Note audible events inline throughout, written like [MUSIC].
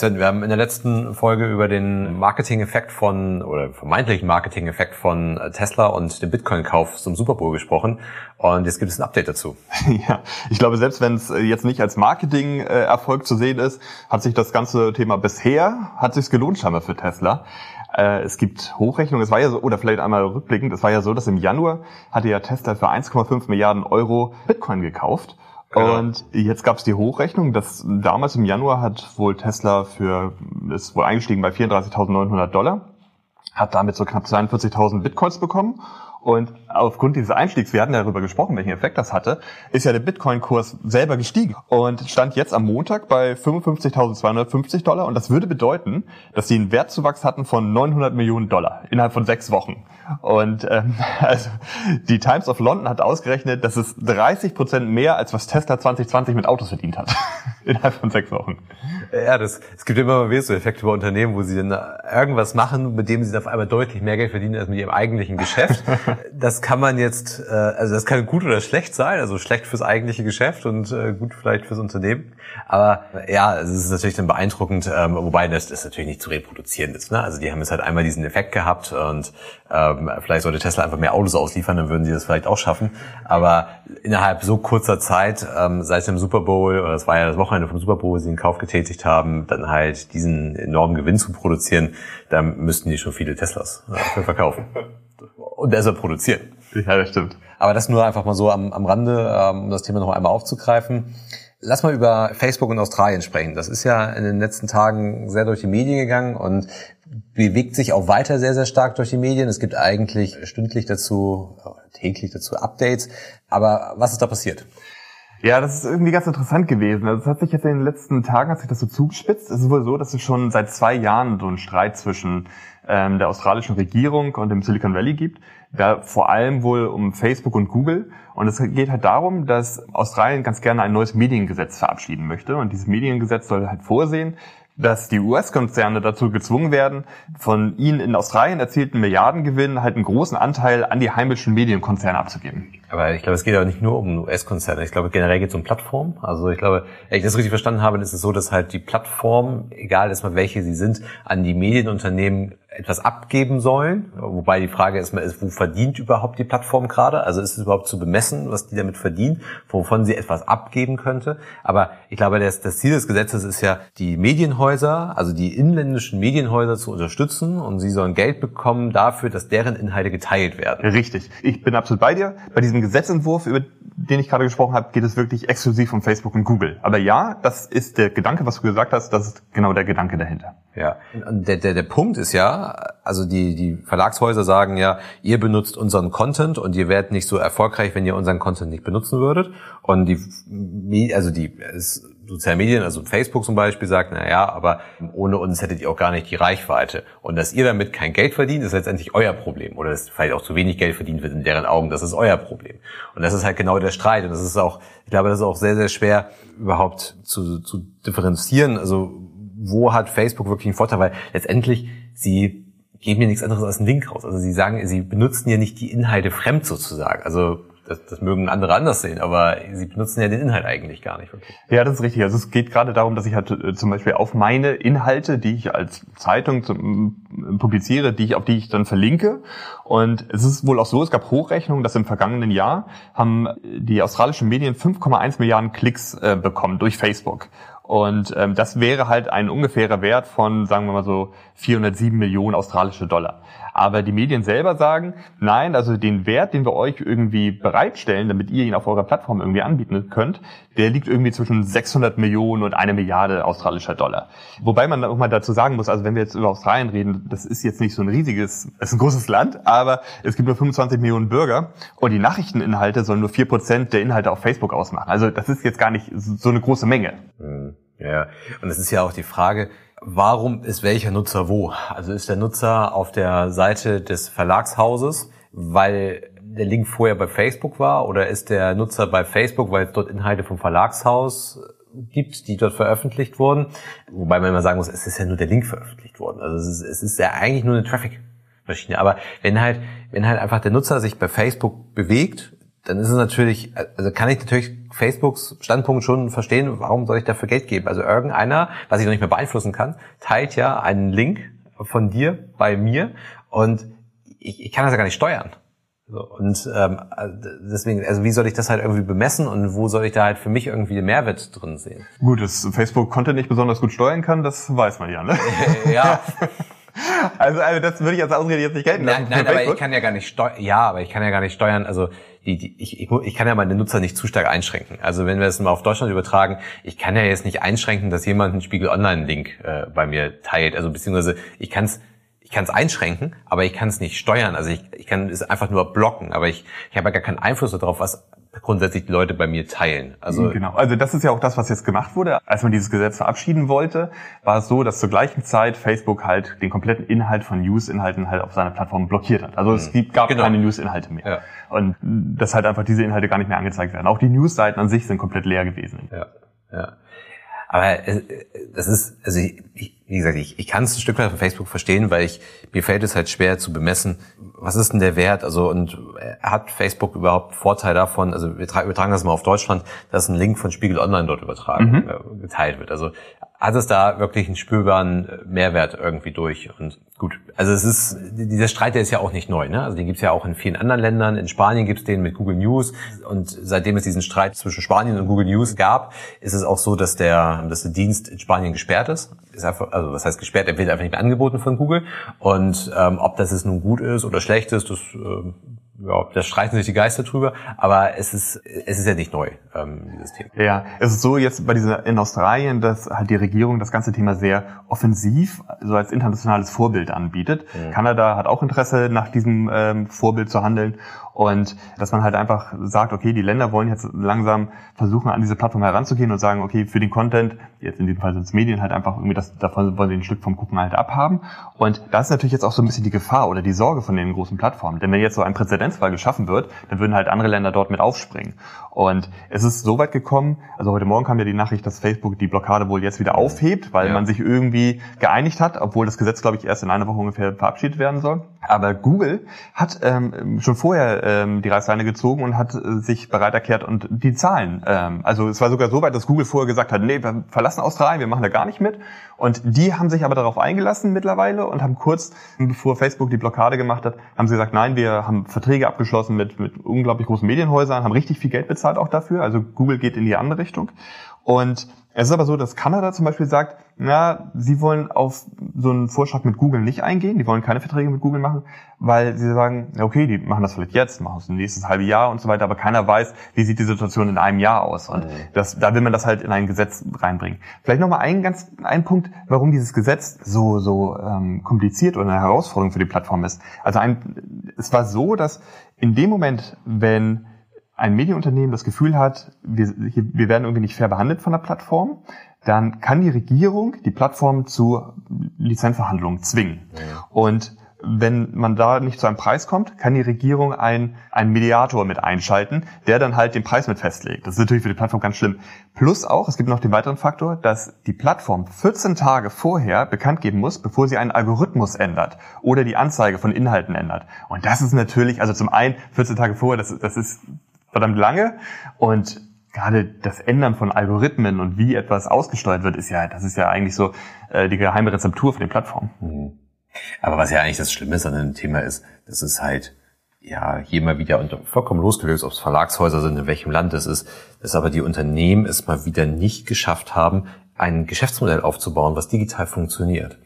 Wir haben in der letzten Folge über den Marketing-Effekt von, oder vermeintlichen Marketing-Effekt von Tesla und dem Bitcoin-Kauf zum Super Bowl gesprochen. Und jetzt gibt es ein Update dazu. [LAUGHS] Ja, ich glaube, selbst wenn es jetzt nicht als Marketing-Erfolg zu sehen ist, hat sich das ganze Thema bisher, hat sich gelohnt scheinbar für Tesla. Äh, es gibt Hochrechnungen, es war ja so, oder vielleicht einmal rückblickend, es war ja so, dass im Januar hatte ja Tesla für 1,5 Milliarden Euro Bitcoin gekauft. Genau. Und jetzt gab es die Hochrechnung, dass damals im Januar hat wohl Tesla für, ist wohl eingestiegen bei 34.900 Dollar, hat damit so knapp 42.000 Bitcoins bekommen und aufgrund dieses Einstiegs, wir hatten darüber gesprochen, welchen Effekt das hatte, ist ja der Bitcoin-Kurs selber gestiegen und stand jetzt am Montag bei 55.250 Dollar. Und das würde bedeuten, dass sie einen Wertzuwachs hatten von 900 Millionen Dollar innerhalb von sechs Wochen. Und ähm, [LAUGHS] also die Times of London hat ausgerechnet, dass es 30 Prozent mehr als was Tesla 2020 mit Autos verdient hat innerhalb von sechs Wochen. Ja, das, es gibt immer mal wieder so Effekte bei Unternehmen, wo sie dann irgendwas machen, mit dem sie dann auf einmal deutlich mehr Geld verdienen als mit ihrem eigentlichen Geschäft. [LAUGHS] das kann man jetzt, äh, also das kann gut oder schlecht sein, also schlecht fürs eigentliche Geschäft und äh, gut vielleicht fürs Unternehmen. Aber ja, es ist natürlich dann beeindruckend, ähm, wobei das, das natürlich nicht zu reproduzieren ist. Ne? Also die haben jetzt halt einmal diesen Effekt gehabt und ähm, vielleicht sollte Tesla einfach mehr Autos ausliefern, dann würden sie das vielleicht auch schaffen. Aber innerhalb so kurzer Zeit, ähm, seit dem Super Bowl, oder das war ja das Wochenende vom Super Bowl, sie den Kauf getätigt haben, dann halt diesen enormen Gewinn zu produzieren, da müssten die schon viele Teslas äh, verkaufen. [LAUGHS] Und deshalb produzieren. Ja, das stimmt. Aber das nur einfach mal so am, am Rande, ähm, um das Thema noch einmal aufzugreifen. Lass mal über Facebook und Australien sprechen. Das ist ja in den letzten Tagen sehr durch die Medien gegangen und bewegt sich auch weiter sehr, sehr stark durch die Medien. Es gibt eigentlich stündlich dazu, täglich dazu Updates. Aber was ist da passiert? Ja, das ist irgendwie ganz interessant gewesen. Also es hat sich jetzt in den letzten Tagen hat sich das so zugespitzt. Es ist wohl so, dass es schon seit zwei Jahren so einen Streit zwischen ähm, der australischen Regierung und dem Silicon Valley gibt. Da vor allem wohl um Facebook und Google. Und es geht halt darum, dass Australien ganz gerne ein neues Mediengesetz verabschieden möchte. Und dieses Mediengesetz soll halt vorsehen, dass die US-Konzerne dazu gezwungen werden, von ihnen in Australien erzielten Milliardengewinn halt einen großen Anteil an die heimischen Medienkonzerne abzugeben. Aber ich glaube, es geht ja nicht nur um US-Konzerne. Ich glaube, generell geht es um Plattformen. Also ich glaube, wenn ich das richtig verstanden habe, ist es so, dass halt die Plattformen, egal erstmal welche sie sind, an die Medienunternehmen etwas abgeben sollen. Wobei die Frage erstmal ist, wo verdient überhaupt die Plattform gerade? Also ist es überhaupt zu bemessen, was die damit verdient, wovon sie etwas abgeben könnte? Aber ich glaube, das, das Ziel des Gesetzes ist ja, die Medienhäuser, also die inländischen Medienhäuser zu unterstützen und sie sollen Geld bekommen dafür, dass deren Inhalte geteilt werden. Richtig. Ich bin absolut bei dir. Bei diesem Gesetzentwurf, über den ich gerade gesprochen habe, geht es wirklich exklusiv um Facebook und Google. Aber ja, das ist der Gedanke, was du gesagt hast, das ist genau der Gedanke dahinter. Ja, und der, der, der Punkt ist ja, also die, die Verlagshäuser sagen ja, ihr benutzt unseren Content und ihr werdet nicht so erfolgreich, wenn ihr unseren Content nicht benutzen würdet. Und die, also die sozialen Medien, also Facebook zum Beispiel, sagt, na ja, aber ohne uns hättet ihr auch gar nicht die Reichweite. Und dass ihr damit kein Geld verdient, ist letztendlich euer Problem. Oder dass vielleicht auch zu wenig Geld verdient wird in deren Augen, das ist euer Problem. Und das ist halt genau der Streit. Und das ist auch, ich glaube, das ist auch sehr, sehr schwer überhaupt zu, zu differenzieren. Also wo hat Facebook wirklich einen Vorteil? Weil letztendlich sie geben ja nichts anderes als einen Link raus. Also sie sagen, sie benutzen ja nicht die Inhalte fremd sozusagen. Also das, das mögen andere anders sehen, aber sie benutzen ja den Inhalt eigentlich gar nicht wirklich. Ja, das ist richtig. Also es geht gerade darum, dass ich halt äh, zum Beispiel auf meine Inhalte, die ich als Zeitung zum, publiziere, die ich, auf die ich dann verlinke. Und es ist wohl auch so, es gab Hochrechnungen, dass im vergangenen Jahr haben die australischen Medien 5,1 Milliarden Klicks äh, bekommen durch Facebook. Und ähm, das wäre halt ein ungefährer Wert von, sagen wir mal so, 407 Millionen australische Dollar. Aber die Medien selber sagen, nein, also den Wert, den wir euch irgendwie bereitstellen, damit ihr ihn auf eurer Plattform irgendwie anbieten könnt, der liegt irgendwie zwischen 600 Millionen und eine Milliarde australischer Dollar. Wobei man auch mal dazu sagen muss, also wenn wir jetzt über Australien reden, das ist jetzt nicht so ein riesiges, es ist ein großes Land, aber es gibt nur 25 Millionen Bürger und die Nachrichteninhalte sollen nur vier Prozent der Inhalte auf Facebook ausmachen. Also das ist jetzt gar nicht so eine große Menge. Mhm. Ja, und es ist ja auch die Frage, warum ist welcher Nutzer wo? Also ist der Nutzer auf der Seite des Verlagshauses, weil der Link vorher bei Facebook war oder ist der Nutzer bei Facebook, weil es dort Inhalte vom Verlagshaus gibt, die dort veröffentlicht wurden? Wobei man immer sagen muss, es ist ja nur der Link veröffentlicht worden. Also es ist, es ist ja eigentlich nur eine Traffic-Maschine. Aber wenn halt, wenn halt einfach der Nutzer sich bei Facebook bewegt, dann ist es natürlich, also kann ich natürlich Facebooks Standpunkt schon verstehen, warum soll ich dafür Geld geben? Also irgendeiner, was ich noch nicht mehr beeinflussen kann, teilt ja einen Link von dir bei mir und ich, ich kann das ja gar nicht steuern. So, und ähm, deswegen, also wie soll ich das halt irgendwie bemessen und wo soll ich da halt für mich irgendwie den Mehrwert drin sehen? Gut, dass Facebook Content nicht besonders gut steuern kann, das weiß man ja, ne? [LAUGHS] ja. [LAUGHS] Also, also das würde ich als Ausrede jetzt nicht gelten lassen. Nein, nein aber ich kann ja gar nicht steuern. Ja, aber ich kann ja gar nicht steuern. Also die, die, ich, ich, ich kann ja meine Nutzer nicht zu stark einschränken. Also wenn wir es mal auf Deutschland übertragen, ich kann ja jetzt nicht einschränken, dass jemand einen Spiegel Online-Link äh, bei mir teilt. Also beziehungsweise ich kann es ich kann es einschränken, aber ich kann es nicht steuern. Also ich, ich kann es einfach nur blocken, aber ich, ich habe ja gar keinen Einfluss darauf, was grundsätzlich die Leute bei mir teilen. Also genau. Also das ist ja auch das, was jetzt gemacht wurde. Als man dieses Gesetz verabschieden wollte, war es so, dass zur gleichen Zeit Facebook halt den kompletten Inhalt von News-Inhalten halt auf seiner Plattform blockiert hat. Also es mhm. gab genau. keine News-Inhalte mehr. Ja. Und dass halt einfach diese Inhalte gar nicht mehr angezeigt werden. Auch die News-Seiten an sich sind komplett leer gewesen. Ja. Ja. Aber äh, das ist, also ich, wie gesagt, ich, ich kann es ein Stück weit von Facebook verstehen, weil ich mir fällt es halt schwer zu bemessen, was ist denn der Wert? Also und äh, hat Facebook überhaupt Vorteil davon? Also wir übertragen das mal auf Deutschland, dass ein Link von Spiegel Online dort übertragen mhm. äh, geteilt wird. Also hat es da wirklich einen spürbaren Mehrwert irgendwie durch. Und gut, also es ist, dieser Streit, der ist ja auch nicht neu. Ne? Also den gibt's ja auch in vielen anderen Ländern. In Spanien gibt's den mit Google News. Und seitdem es diesen Streit zwischen Spanien und Google News gab, ist es auch so, dass der, dass der Dienst in Spanien gesperrt ist. ist einfach, also was heißt gesperrt? Er wird einfach nicht mehr angeboten von Google. Und ähm, ob das jetzt nun gut ist oder schlecht ist, das äh, ja, da streiten sich die Geister drüber, aber es ist, es ist ja nicht neu, ähm, dieses Thema. Ja, es ist so jetzt bei dieser in Australien, dass halt die Regierung das ganze Thema sehr offensiv, so als internationales Vorbild anbietet. Mhm. Kanada hat auch Interesse, nach diesem ähm, Vorbild zu handeln und dass man halt einfach sagt, okay, die Länder wollen jetzt langsam versuchen, an diese Plattform heranzugehen und sagen, okay, für den Content, jetzt in diesem Fall sind es Medien, halt einfach irgendwie das, davon wollen sie ein Stück vom Gucken halt abhaben. Und da ist natürlich jetzt auch so ein bisschen die Gefahr oder die Sorge von den großen Plattformen. Denn wenn jetzt so ein Präzedenzfall geschaffen wird, dann würden halt andere Länder dort mit aufspringen. Und es ist so weit gekommen, also heute Morgen kam ja die Nachricht, dass Facebook die Blockade wohl jetzt wieder aufhebt, weil ja. man sich irgendwie geeinigt hat, obwohl das Gesetz, glaube ich, erst in einer Woche ungefähr verabschiedet werden soll. Aber Google hat ähm, schon vorher ähm, die Reißleine gezogen und hat äh, sich bereit erklärt und die Zahlen. Ähm, also es war sogar so weit, dass Google vorher gesagt hat, nee, wir verlassen Australien, wir machen da gar nicht mit. Und die haben sich aber darauf eingelassen mittlerweile und haben kurz, bevor Facebook die Blockade gemacht hat, haben sie gesagt, nein, wir haben Verträge abgeschlossen mit, mit unglaublich großen Medienhäusern, haben richtig viel Geld bezahlt auch dafür. Also Google geht in die andere Richtung. Und es ist aber so, dass Kanada zum Beispiel sagt, na, sie wollen auf so einen Vorschlag mit Google nicht eingehen, die wollen keine Verträge mit Google machen, weil sie sagen, okay, die machen das vielleicht jetzt, machen es nächstes halbe Jahr und so weiter, aber keiner weiß, wie sieht die Situation in einem Jahr aus. Und mhm. das, da will man das halt in ein Gesetz reinbringen. Vielleicht nochmal ein ganz, ein Punkt, warum dieses Gesetz so, so ähm, kompliziert oder eine Herausforderung für die Plattform ist. Also ein, es war so, dass in dem Moment, wenn ein Medienunternehmen das Gefühl hat, wir, wir werden irgendwie nicht fair behandelt von der Plattform, dann kann die Regierung die Plattform zu Lizenzverhandlungen zwingen. Ja. Und wenn man da nicht zu einem Preis kommt, kann die Regierung einen, einen Mediator mit einschalten, der dann halt den Preis mit festlegt. Das ist natürlich für die Plattform ganz schlimm. Plus auch, es gibt noch den weiteren Faktor, dass die Plattform 14 Tage vorher bekannt geben muss, bevor sie einen Algorithmus ändert oder die Anzeige von Inhalten ändert. Und das ist natürlich, also zum einen 14 Tage vorher, das, das ist verdammt lange und gerade das Ändern von Algorithmen und wie etwas ausgesteuert wird, ist ja, das ist ja eigentlich so äh, die geheime Rezeptur für die Plattform. Mhm. Aber was ja eigentlich das Schlimme an dem Thema ist, das ist halt ja hier mal wieder und vollkommen losgelöst, ob es Verlagshäuser sind, in welchem Land es ist, dass aber die Unternehmen es mal wieder nicht geschafft haben, ein Geschäftsmodell aufzubauen, was digital funktioniert.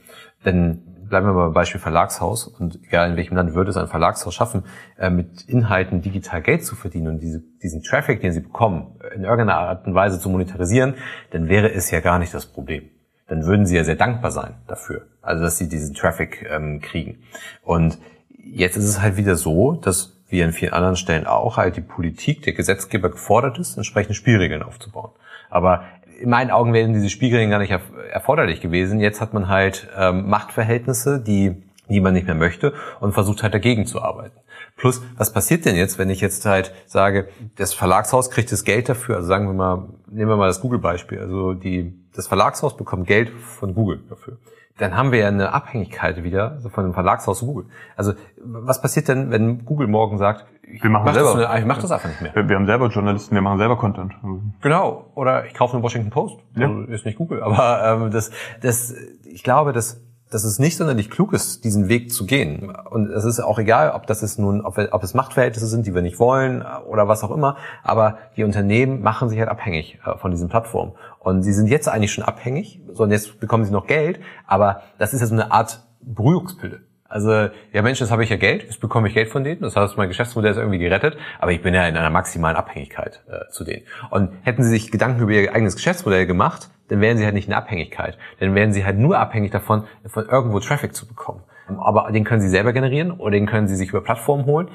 Denn bleiben wir mal beim Beispiel Verlagshaus und egal in welchem Land würde es ein Verlagshaus schaffen, äh, mit Inhalten digital Geld zu verdienen und diese, diesen Traffic, den sie bekommen, in irgendeiner Art und Weise zu monetarisieren, dann wäre es ja gar nicht das Problem. Dann würden sie ja sehr dankbar sein dafür, also dass sie diesen Traffic ähm, kriegen. Und jetzt ist es halt wieder so, dass wie an vielen anderen Stellen auch halt die Politik, der Gesetzgeber gefordert ist, entsprechende Spielregeln aufzubauen. Aber in meinen Augen wären diese Spielregeln gar nicht erforderlich gewesen. Jetzt hat man halt ähm, Machtverhältnisse, die, die man nicht mehr möchte und versucht halt dagegen zu arbeiten. Plus, was passiert denn jetzt, wenn ich jetzt halt sage, das Verlagshaus kriegt das Geld dafür, also sagen wir mal, nehmen wir mal das Google-Beispiel, also die, das Verlagshaus bekommt Geld von Google dafür dann haben wir ja eine Abhängigkeit wieder von dem Verlagshaus Google. Also was passiert denn, wenn Google morgen sagt, ich wir machen mach selber. Das, ich mach das einfach nicht mehr. Wir, wir, haben selber Journalisten, wir machen selber Content. Genau. Oder ich kaufe eine Washington Post. Ja. Also ist nicht Google, aber ähm, das, das, ich glaube, dass dass es nicht sonderlich klug ist, diesen Weg zu gehen. Und es ist auch egal, ob das ist nun, ob, wir, ob es Machtverhältnisse sind, die wir nicht wollen oder was auch immer. Aber die Unternehmen machen sich halt abhängig äh, von diesen Plattformen. Und sie sind jetzt eigentlich schon abhängig, so und jetzt bekommen sie noch Geld. Aber das ist ja so eine Art Beruhigungspille. Also, ja Mensch, jetzt habe ich ja Geld, jetzt bekomme ich Geld von denen, das heißt, mein Geschäftsmodell ist irgendwie gerettet, aber ich bin ja in einer maximalen Abhängigkeit äh, zu denen. Und hätten sie sich Gedanken über ihr eigenes Geschäftsmodell gemacht, dann wären sie halt nicht in Abhängigkeit. Dann wären sie halt nur abhängig davon, von irgendwo Traffic zu bekommen. Aber den können sie selber generieren oder den können sie sich über Plattformen holen.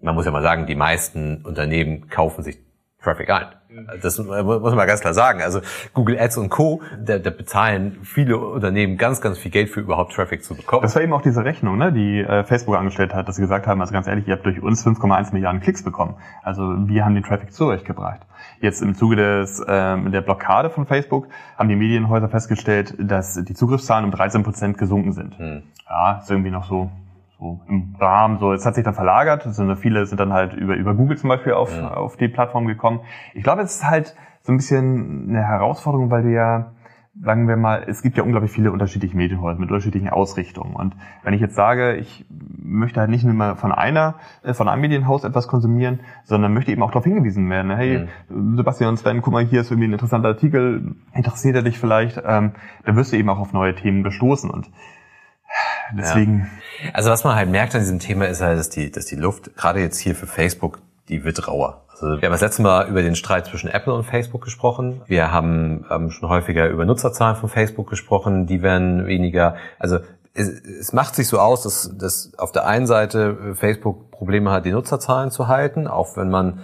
Man muss ja mal sagen, die meisten Unternehmen kaufen sich Traffic ein. Das muss man mal ganz klar sagen. Also Google Ads und Co., da, da bezahlen viele Unternehmen ganz, ganz viel Geld für überhaupt Traffic zu bekommen. Das war eben auch diese Rechnung, ne, die äh, Facebook angestellt hat, dass sie gesagt haben, also ganz ehrlich, ihr habt durch uns 5,1 Milliarden Klicks bekommen. Also wir haben den Traffic zu euch gebracht. Jetzt im Zuge des, ähm, der Blockade von Facebook haben die Medienhäuser festgestellt, dass die Zugriffszahlen um 13 Prozent gesunken sind. Hm. Ja, ist irgendwie noch so so im Rahmen, so, es hat sich dann verlagert, also viele sind dann halt über, über Google zum Beispiel auf, ja. auf die Plattform gekommen. Ich glaube, es ist halt so ein bisschen eine Herausforderung, weil du ja, sagen wir mal, es gibt ja unglaublich viele unterschiedliche Medienhäuser mit unterschiedlichen Ausrichtungen. Und wenn ich jetzt sage, ich möchte halt nicht nur mal von einer, äh, von einem Medienhaus etwas konsumieren, sondern möchte eben auch darauf hingewiesen werden, hey, mhm. Sebastian und Sven, guck mal, hier ist irgendwie ein interessanter Artikel, interessiert er dich vielleicht, ähm, dann wirst du eben auch auf neue Themen gestoßen. Und Deswegen. Ja. Also was man halt merkt an diesem Thema ist halt, dass die, dass die Luft, gerade jetzt hier für Facebook, die wird rauer. Also wir haben das letzte Mal über den Streit zwischen Apple und Facebook gesprochen. Wir haben ähm, schon häufiger über Nutzerzahlen von Facebook gesprochen. Die werden weniger. Also es, es macht sich so aus, dass, dass auf der einen Seite Facebook Probleme hat, die Nutzerzahlen zu halten, auch wenn man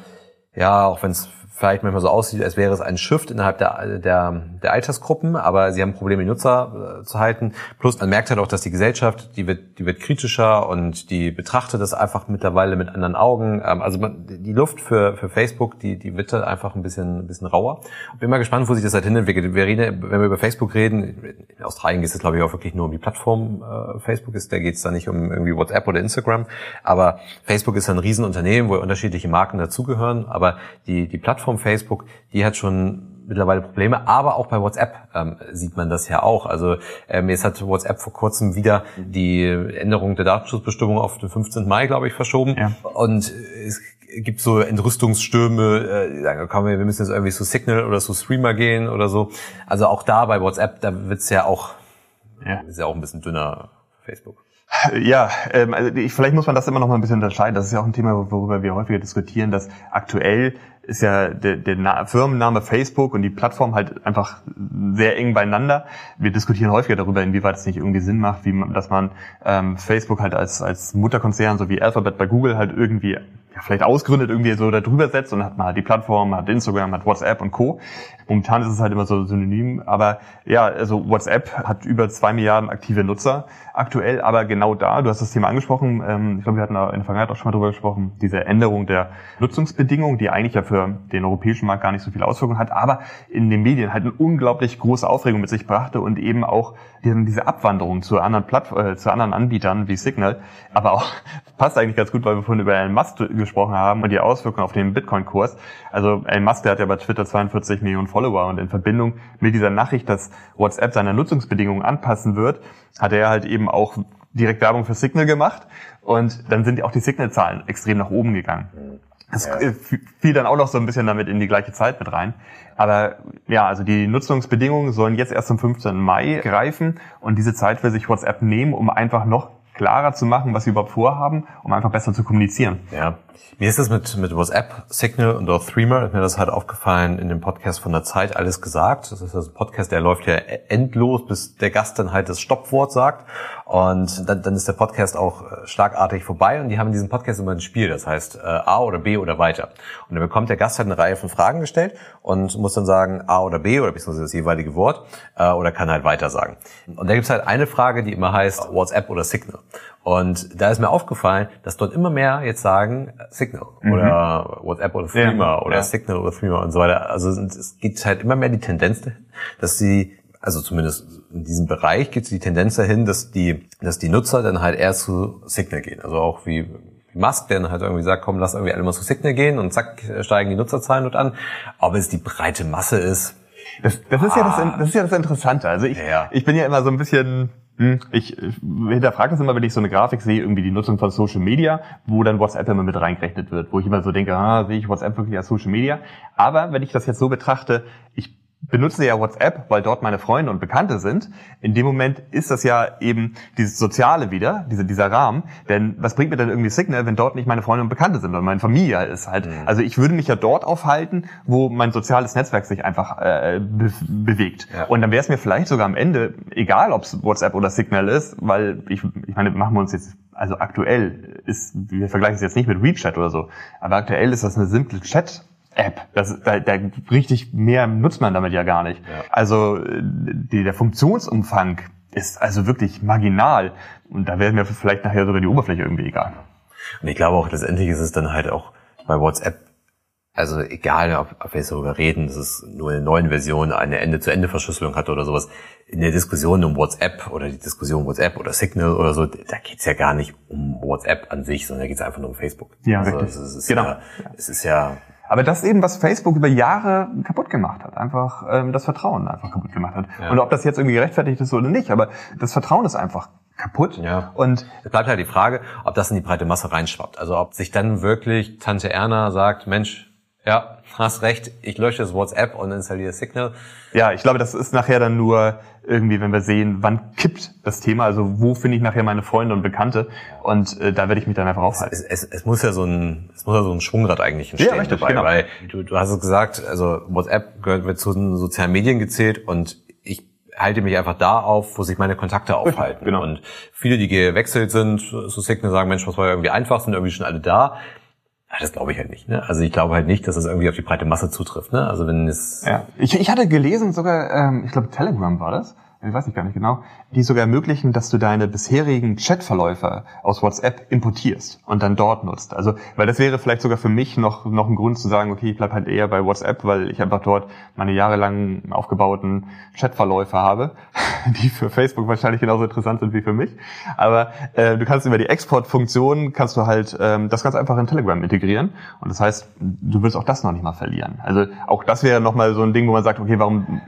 ja, auch wenn es vielleicht manchmal so aussieht, als wäre es ein Shift innerhalb der, der, der Altersgruppen, aber sie haben Probleme, die Nutzer äh, zu halten. Plus man merkt halt auch, dass die Gesellschaft, die wird, die wird kritischer und die betrachtet das einfach mittlerweile mit anderen Augen. Ähm, also man, die Luft für, für Facebook, die, die wird halt einfach ein bisschen, ein bisschen rauer. Bin mal gespannt, wo sich das halt hinentwickelt. Wir reden, wenn wir über Facebook reden, in Australien geht es glaube ich auch wirklich nur um die Plattform äh, Facebook ist, da geht es da nicht um irgendwie WhatsApp oder Instagram. Aber Facebook ist ein Riesenunternehmen, wo unterschiedliche Marken dazugehören, aber die, die Plattform Plattform Facebook, die hat schon mittlerweile Probleme, aber auch bei WhatsApp ähm, sieht man das ja auch. Also ähm, jetzt hat WhatsApp vor kurzem wieder die Änderung der Datenschutzbestimmung auf den 15. Mai, glaube ich, verschoben. Ja. Und es gibt so Entrüstungsstürme, äh, die sagen, komm, wir müssen jetzt irgendwie zu Signal oder zu Streamer gehen oder so. Also auch da bei WhatsApp, da wird's ja auch, ja. ist ja auch ein bisschen dünner Facebook. Ja, ähm, also ich, vielleicht muss man das immer noch mal ein bisschen unterscheiden. Das ist ja auch ein Thema, worüber wir häufiger diskutieren, dass aktuell ist ja der, der Na Firmenname Facebook und die Plattform halt einfach sehr eng beieinander. Wir diskutieren häufiger darüber, inwieweit es nicht irgendwie Sinn macht, wie man, dass man ähm, Facebook halt als, als Mutterkonzern, so wie Alphabet bei Google halt irgendwie ja, vielleicht ausgründet, irgendwie so darüber setzt und hat halt die Plattform, hat Instagram, hat WhatsApp und Co. Momentan ist es halt immer so synonym, aber ja, also WhatsApp hat über zwei Milliarden aktive Nutzer aktuell, aber genau da, du hast das Thema angesprochen, ähm, ich glaube, wir hatten da in der Vergangenheit auch schon mal drüber gesprochen, diese Änderung der Nutzungsbedingungen, die eigentlich ja für den europäischen Markt gar nicht so viel Auswirkungen hat, aber in den Medien halt eine unglaublich große Aufregung mit sich brachte und eben auch diese Abwanderung zu anderen Platt äh, zu anderen Anbietern wie Signal, aber auch [LAUGHS] passt eigentlich ganz gut, weil wir vorhin über Elon Musk gesprochen haben und die Auswirkungen auf den Bitcoin-Kurs. Also Elon Musk, der hat ja bei Twitter 42 Millionen Follower und in Verbindung mit dieser Nachricht, dass WhatsApp seine Nutzungsbedingungen anpassen wird, hat er halt eben auch direkt Werbung für Signal gemacht und dann sind auch die Signal-Zahlen extrem nach oben gegangen. Das ja. fiel dann auch noch so ein bisschen damit in die gleiche Zeit mit rein. Aber ja, also die Nutzungsbedingungen sollen jetzt erst zum 15. Mai greifen und diese Zeit will sich WhatsApp nehmen, um einfach noch klarer zu machen, was sie überhaupt vorhaben, um einfach besser zu kommunizieren. Ja, mir ist das mit, mit WhatsApp, Signal und auch Threema, ist mir das halt aufgefallen in dem Podcast von der Zeit alles gesagt. Das ist ein Podcast, der läuft ja endlos, bis der Gast dann halt das Stoppwort sagt. Und dann, dann ist der Podcast auch äh, schlagartig vorbei und die haben in diesem Podcast immer ein Spiel, das heißt äh, A oder B oder weiter. Und dann bekommt der Gast halt eine Reihe von Fragen gestellt und muss dann sagen A oder B oder beziehungsweise das jeweilige Wort äh, oder kann halt weiter sagen. Und da gibt's halt eine Frage, die immer heißt WhatsApp oder Signal. Und da ist mir aufgefallen, dass dort immer mehr jetzt sagen äh, Signal mhm. oder WhatsApp oder Threema ja, oder ja. Signal oder Threema und so weiter. Also es geht halt immer mehr die Tendenz dass sie, also zumindest in diesem Bereich gibt es die Tendenz dahin, dass die, dass die Nutzer dann halt eher zu Signal gehen. Also auch wie Musk, der dann halt irgendwie sagt, komm, lass irgendwie alle mal zu Signal gehen und zack, steigen die Nutzerzahlen dort an. Ob es die breite Masse ist. Das, das ist ja das, das ist ja das Interessante. Also ich, ja. ich bin ja immer so ein bisschen, hm, ich hinterfrage das immer, wenn ich so eine Grafik sehe, irgendwie die Nutzung von Social Media, wo dann WhatsApp immer mit reingerechnet wird, wo ich immer so denke, ah, sehe ich WhatsApp wirklich als Social Media? Aber wenn ich das jetzt so betrachte, ich benutze ja WhatsApp, weil dort meine Freunde und Bekannte sind. In dem Moment ist das ja eben dieses Soziale wieder, diese, dieser Rahmen. Denn was bringt mir denn irgendwie Signal, wenn dort nicht meine Freunde und Bekannte sind und meine Familie ist halt. Mhm. Also ich würde mich ja dort aufhalten, wo mein soziales Netzwerk sich einfach äh, be bewegt. Ja. Und dann wäre es mir vielleicht sogar am Ende egal, ob es WhatsApp oder Signal ist, weil ich, ich meine, machen wir uns jetzt also aktuell ist, wir vergleichen es jetzt nicht mit WeChat oder so, aber aktuell ist das eine simple Chat App. Das, da, da richtig mehr nutzt man damit ja gar nicht. Ja. Also die, der Funktionsumfang ist also wirklich marginal. Und da werden mir vielleicht nachher sogar die Oberfläche irgendwie egal. Und ich glaube auch, letztendlich ist es dann halt auch bei WhatsApp, also egal, ob, ob wir jetzt darüber reden, dass es nur in der neuen Version eine Ende-zu-Ende-Verschlüsselung hat oder sowas. In der Diskussion um WhatsApp oder die Diskussion WhatsApp oder Signal oder so, da geht's ja gar nicht um WhatsApp an sich, sondern da geht's einfach nur um Facebook. Ja, also richtig. Es ist, genau. Ja, es ist ja aber das eben, was Facebook über Jahre kaputt gemacht hat, einfach ähm, das Vertrauen einfach kaputt gemacht hat. Ja. Und ob das jetzt irgendwie gerechtfertigt ist oder nicht, aber das Vertrauen ist einfach kaputt. Ja. Und es bleibt halt die Frage, ob das in die breite Masse reinschwappt. Also ob sich dann wirklich Tante Erna sagt, Mensch, ja, hast recht, ich lösche das WhatsApp und installiere Signal. Ja, ich glaube, das ist nachher dann nur irgendwie, wenn wir sehen, wann kippt das Thema, also wo finde ich nachher meine Freunde und Bekannte und äh, da werde ich mich dann einfach aufhalten. Es, es, es, muss ja so ein, es muss ja so ein Schwungrad eigentlich entstehen ja, richtig, dabei, genau. weil du, du hast es gesagt, also WhatsApp gehört wird zu den sozialen Medien gezählt und ich halte mich einfach da auf, wo sich meine Kontakte aufhalten. Genau. Und viele, die gewechselt sind, so Signal sagen, Mensch, was war ja irgendwie einfach, sind irgendwie schon alle da. Das glaube ich halt nicht. Ne? Also ich glaube halt nicht, dass das irgendwie auf die breite Masse zutrifft. Ne? Also wenn es ja. ich, ich hatte gelesen sogar, ähm, ich glaube Telegram war das, ich weiß ich gar nicht genau, die sogar ermöglichen, dass du deine bisherigen Chatverläufe aus WhatsApp importierst und dann dort nutzt. Also, weil das wäre vielleicht sogar für mich noch, noch ein Grund zu sagen, okay, ich bleib halt eher bei WhatsApp, weil ich einfach dort meine jahrelang aufgebauten Chatverläufe habe, [LAUGHS] die für Facebook wahrscheinlich genauso interessant sind wie für mich. Aber äh, du kannst über die Exportfunktion kannst du halt ähm, das ganz einfach in Telegram integrieren. Und das heißt, du willst auch das noch nicht mal verlieren. Also auch das wäre nochmal so ein Ding, wo man sagt, okay, warum...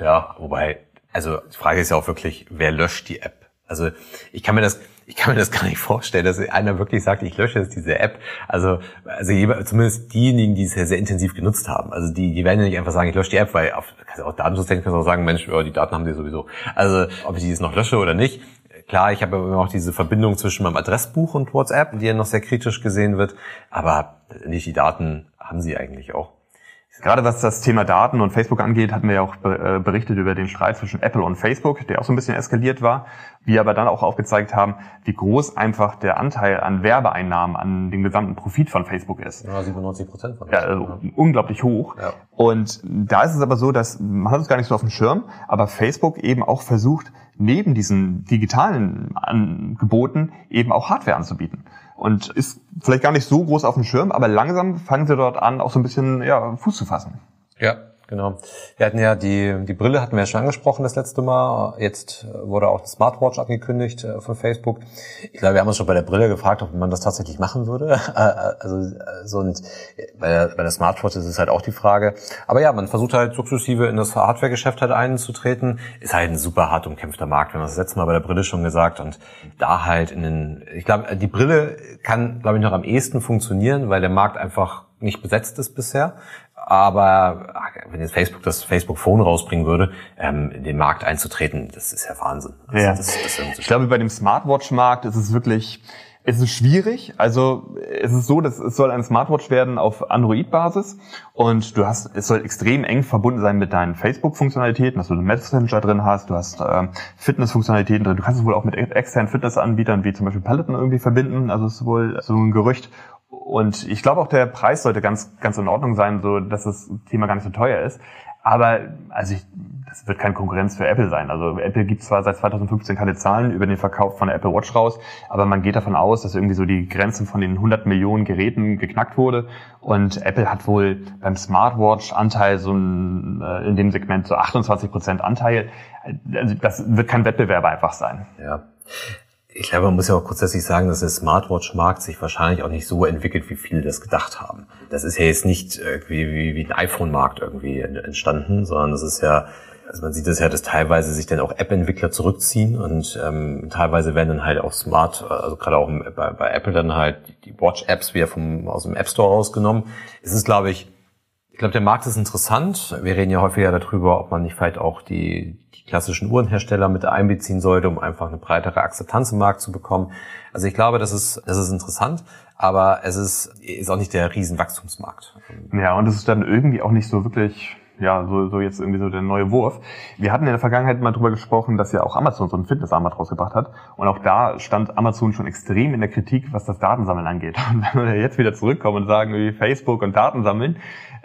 Ja, wobei also die Frage ist ja auch wirklich, wer löscht die App? Also ich kann mir das, ich kann mir das gar nicht vorstellen, dass einer wirklich sagt, ich lösche jetzt diese App. Also, also zumindest diejenigen, die es sehr, sehr intensiv genutzt haben. Also die, die werden ja nicht einfach sagen, ich lösche die App, weil auf, kannst auch Datenschutz denken, kannst du auch sagen, Mensch, oh, die Daten haben die sowieso. Also ob ich die jetzt noch lösche oder nicht. Klar, ich habe immer auch diese Verbindung zwischen meinem Adressbuch und WhatsApp, die ja noch sehr kritisch gesehen wird. Aber nicht die Daten haben sie eigentlich auch. Gerade was das Thema Daten und Facebook angeht, hatten wir ja auch äh, berichtet über den Streit zwischen Apple und Facebook, der auch so ein bisschen eskaliert war. Wir aber dann auch aufgezeigt haben, wie groß einfach der Anteil an Werbeeinnahmen an dem gesamten Profit von Facebook ist. Ja, 97 Prozent von ja, also unglaublich hoch. Ja. Und da ist es aber so, dass man hat es gar nicht so auf dem Schirm, aber Facebook eben auch versucht, neben diesen digitalen Angeboten eben auch Hardware anzubieten und ist vielleicht gar nicht so groß auf dem Schirm, aber langsam fangen sie dort an, auch so ein bisschen ja, Fuß zu fassen. Ja, genau. Wir hatten ja die, die Brille hatten wir ja schon angesprochen das letzte Mal. Jetzt wurde auch eine Smartwatch angekündigt äh, von Facebook. Ich glaube, wir haben uns schon bei der Brille gefragt, ob man das tatsächlich machen würde. [LAUGHS] Äh, also so und bei der, bei der Smartwatch ist es halt auch die Frage. Aber ja, man versucht halt sukzessive in das Hardware-Geschäft halt einzutreten. Ist halt ein super hart umkämpfter Markt. Wir haben das letzte Mal bei der Brille schon gesagt und da halt in den, ich glaube, die Brille kann, glaube ich, noch am ehesten funktionieren, weil der Markt einfach nicht besetzt ist bisher. Aber wenn jetzt Facebook das Facebook Phone rausbringen würde, ähm, in den Markt einzutreten, das ist ja Wahnsinn. Also ja. Das, das ich glaube, bei dem Smartwatch-Markt ist es wirklich Es ist schwierig. Also es ist so, dass es soll eine Smartwatch werden auf Android-Basis und du hast, es soll extrem eng verbunden sein mit deinen Facebook-Funktionalitäten, dass du einen Messenger drin hast, du hast ähm, Fitness-Funktionalitäten drin. Du kannst es wohl auch mit externen Fitnessanbietern wie zum Beispiel Peloton irgendwie verbinden. Also es ist wohl so ein Gerücht. Und ich glaube auch der Preis sollte ganz ganz in Ordnung sein, so dass das Thema gar nicht so teuer ist. Aber also ich, das wird keine Konkurrenz für Apple sein. Also Apple gibt zwar seit 2015 keine Zahlen über den Verkauf von der Apple Watch raus, aber man geht davon aus, dass irgendwie so die Grenze von den 100 Millionen Geräten geknackt wurde. Und Apple hat wohl beim Smartwatch-Anteil so ein, äh, in dem Segment so 28 Prozent Anteil. Also das wird kein Wettbewerb einfach sein. Ja. Ich glaube, man muss ja auch grundsätzlich sagen, dass der Smartwatch-Markt sich wahrscheinlich auch nicht so entwickelt, wie viele das gedacht haben. Das ist ja jetzt nicht irgendwie wie, wie ein iPhone-Markt irgendwie entstanden, sondern das ist ja, also man sieht das ja, dass teilweise sich dann auch App-Entwickler zurückziehen und ähm, teilweise werden dann halt auch Smart, also gerade auch bei, bei Apple dann halt die Watch-Apps wieder vom, aus dem App Store rausgenommen. Es ist, glaube ich, ich glaube, der Markt ist interessant. Wir reden ja häufiger darüber, ob man nicht vielleicht auch die klassischen Uhrenhersteller mit einbeziehen sollte, um einfach eine breitere Akzeptanz im Markt zu bekommen. Also ich glaube, das ist, das ist interessant, aber es ist, ist auch nicht der Riesenwachstumsmarkt. Ja, und es ist dann irgendwie auch nicht so wirklich ja, so, so jetzt irgendwie so der neue Wurf. Wir hatten in der Vergangenheit mal drüber gesprochen, dass ja auch Amazon so ein Fitnessarmband rausgebracht hat. Und auch da stand Amazon schon extrem in der Kritik, was das Datensammeln angeht. [LAUGHS] Und wenn wir jetzt wieder zurückkommen und sagen, wie Facebook und Datensammeln,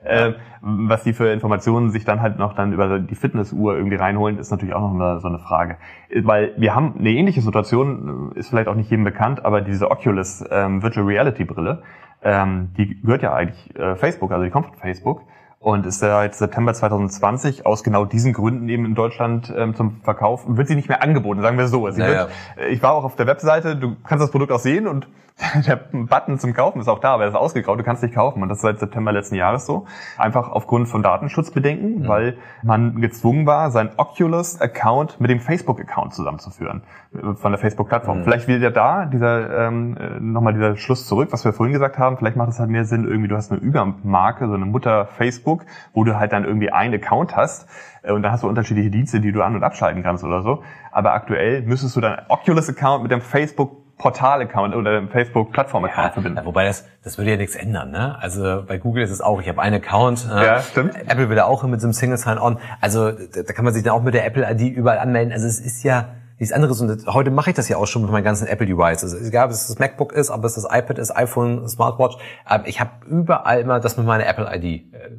äh, was die für Informationen sich dann halt noch dann über die Fitnessuhr irgendwie reinholen, ist natürlich auch noch so eine Frage. Weil wir haben eine ähnliche Situation, ist vielleicht auch nicht jedem bekannt, aber diese Oculus ähm, Virtual Reality Brille, ähm, die gehört ja eigentlich äh, Facebook, also die kommt von Facebook und ist seit September 2020 aus genau diesen Gründen eben in Deutschland ähm, zum Verkauf, wird sie nicht mehr angeboten, sagen wir so. Sie naja. wird, äh, ich war auch auf der Webseite, du kannst das Produkt auch sehen und [LAUGHS] der Button zum Kaufen ist auch da, aber er ist ausgegraut, du kannst nicht kaufen. Und das ist seit September letzten Jahres so. Einfach aufgrund von Datenschutzbedenken, mhm. weil man gezwungen war, seinen Oculus-Account mit dem Facebook-Account zusammenzuführen. Äh, von der Facebook-Plattform. Mhm. Vielleicht wieder da, dieser, ähm, äh, nochmal dieser Schluss zurück, was wir vorhin gesagt haben. Vielleicht macht es halt mehr Sinn, irgendwie, du hast eine Übermarke, so eine Mutter Facebook, wo du halt dann irgendwie einen Account hast. Äh, und dann hast du unterschiedliche Dienste, die du an- und abschalten kannst oder so. Aber aktuell müsstest du deinen Oculus-Account mit dem Facebook Portal-Account oder Facebook-Plattform-Account ja, verbinden. Wobei das, das würde ja nichts ändern. Ne? Also bei Google ist es auch, ich habe einen Account. Äh, ja, stimmt. Apple will da auch mit so einem Single Sign-On. Also da, da kann man sich dann auch mit der Apple-ID überall anmelden. Also es ist ja nichts anderes. Und heute mache ich das ja auch schon mit meinen ganzen Apple-Devices. Egal, ob es das MacBook ist, ob es das iPad ist, iPhone, Smartwatch. Ähm, ich habe überall immer das mit meiner Apple-ID äh,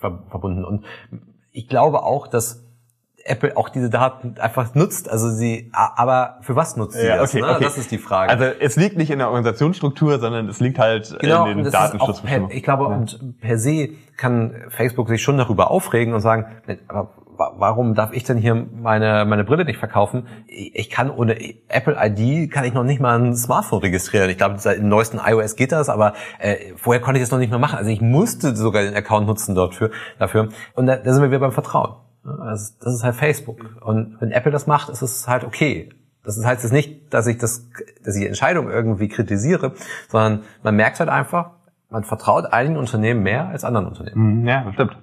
verbunden. Und ich glaube auch, dass Apple auch diese Daten einfach nutzt. Also sie, aber für was nutzt sie ja, das? Okay, ne? okay. Das ist die Frage. Also es liegt nicht in der Organisationsstruktur, sondern es liegt halt genau, in den Datenschutzbestimmungen. Ich glaube, ja. und per se kann Facebook sich schon darüber aufregen und sagen, aber warum darf ich denn hier meine, meine Brille nicht verkaufen? Ich kann ohne Apple ID kann ich noch nicht mal ein Smartphone registrieren. Ich glaube, seit dem neuesten iOS geht das, aber äh, vorher konnte ich das noch nicht mehr machen. Also ich musste sogar den Account nutzen dort für, dafür. Und da, da sind wir wieder beim Vertrauen. Also das ist halt Facebook. Und wenn Apple das macht, ist es halt okay. Das heißt jetzt nicht, dass ich das, dass ich die Entscheidung irgendwie kritisiere, sondern man merkt halt einfach, man vertraut einigen Unternehmen mehr als anderen Unternehmen. Mhm, ja, das stimmt.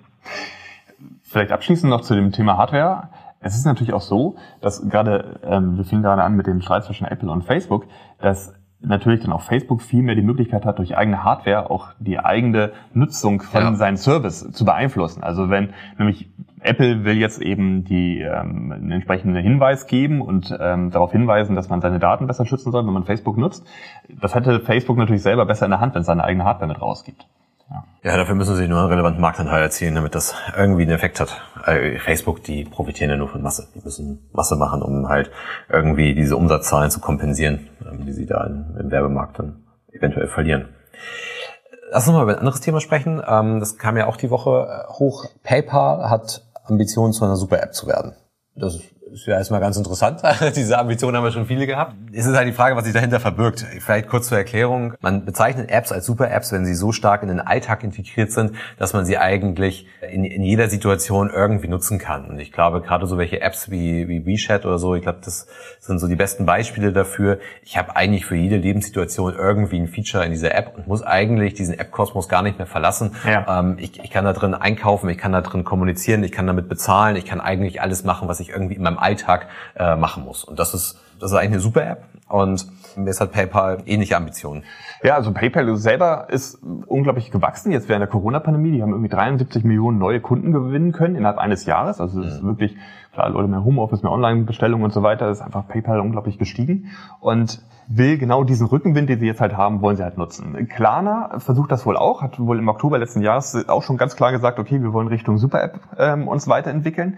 Vielleicht abschließend noch zu dem Thema Hardware. Es ist natürlich auch so, dass gerade, ähm, wir fingen gerade an mit dem Streit zwischen Apple und Facebook, dass natürlich dann auch Facebook viel mehr die Möglichkeit hat, durch eigene Hardware auch die eigene Nutzung von ja. seinem Service zu beeinflussen. Also wenn nämlich Apple will jetzt eben die ähm, einen entsprechenden Hinweis geben und ähm, darauf hinweisen, dass man seine Daten besser schützen soll, wenn man Facebook nutzt. Das hätte Facebook natürlich selber besser in der Hand, wenn es seine eigene Hardware mit rausgibt. Ja. dafür müssen sie nur einen relevanten Marktanteil erzielen, damit das irgendwie einen Effekt hat. Äh, Facebook, die profitieren ja nur von Masse. Die müssen Masse machen, um halt irgendwie diese Umsatzzahlen zu kompensieren, ähm, die sie da im Werbemarkt dann eventuell verlieren. Lass uns mal über ein anderes Thema sprechen. Ähm, das kam ja auch die Woche äh, hoch. PayPal hat Ambitionen, zu einer Super-App zu werden. Das ist ja erstmal ganz interessant. [LAUGHS] Diese Ambitionen haben wir schon viele gehabt. Es ist halt die Frage, was sich dahinter verbirgt. Vielleicht kurz zur Erklärung. Man bezeichnet Apps als Super-Apps, wenn sie so stark in den Alltag integriert sind, dass man sie eigentlich in, in jeder Situation irgendwie nutzen kann. Und ich glaube, gerade so welche Apps wie, wie WeChat oder so, ich glaube, das sind so die besten Beispiele dafür. Ich habe eigentlich für jede Lebenssituation irgendwie ein Feature in dieser App und muss eigentlich diesen App-Kosmos gar nicht mehr verlassen. Ja. Ähm, ich, ich kann da drin einkaufen, ich kann da drin kommunizieren, ich kann damit bezahlen, ich kann eigentlich alles machen, was ich irgendwie in meinem Alltag äh, machen muss. Und das ist, das ist eigentlich eine super App. Und jetzt hat PayPal ähnliche Ambitionen. Ja, also PayPal selber ist unglaublich gewachsen jetzt während der Corona-Pandemie. Die haben irgendwie 73 Millionen neue Kunden gewinnen können innerhalb eines Jahres. Also es ist mhm. wirklich, klar, Leute mehr Homeoffice, mehr Online-Bestellungen und so weiter, ist einfach PayPal unglaublich gestiegen und will genau diesen Rückenwind, den sie jetzt halt haben, wollen sie halt nutzen. Klarna versucht das wohl auch, hat wohl im Oktober letzten Jahres auch schon ganz klar gesagt, okay, wir wollen Richtung Super-App ähm, uns weiterentwickeln.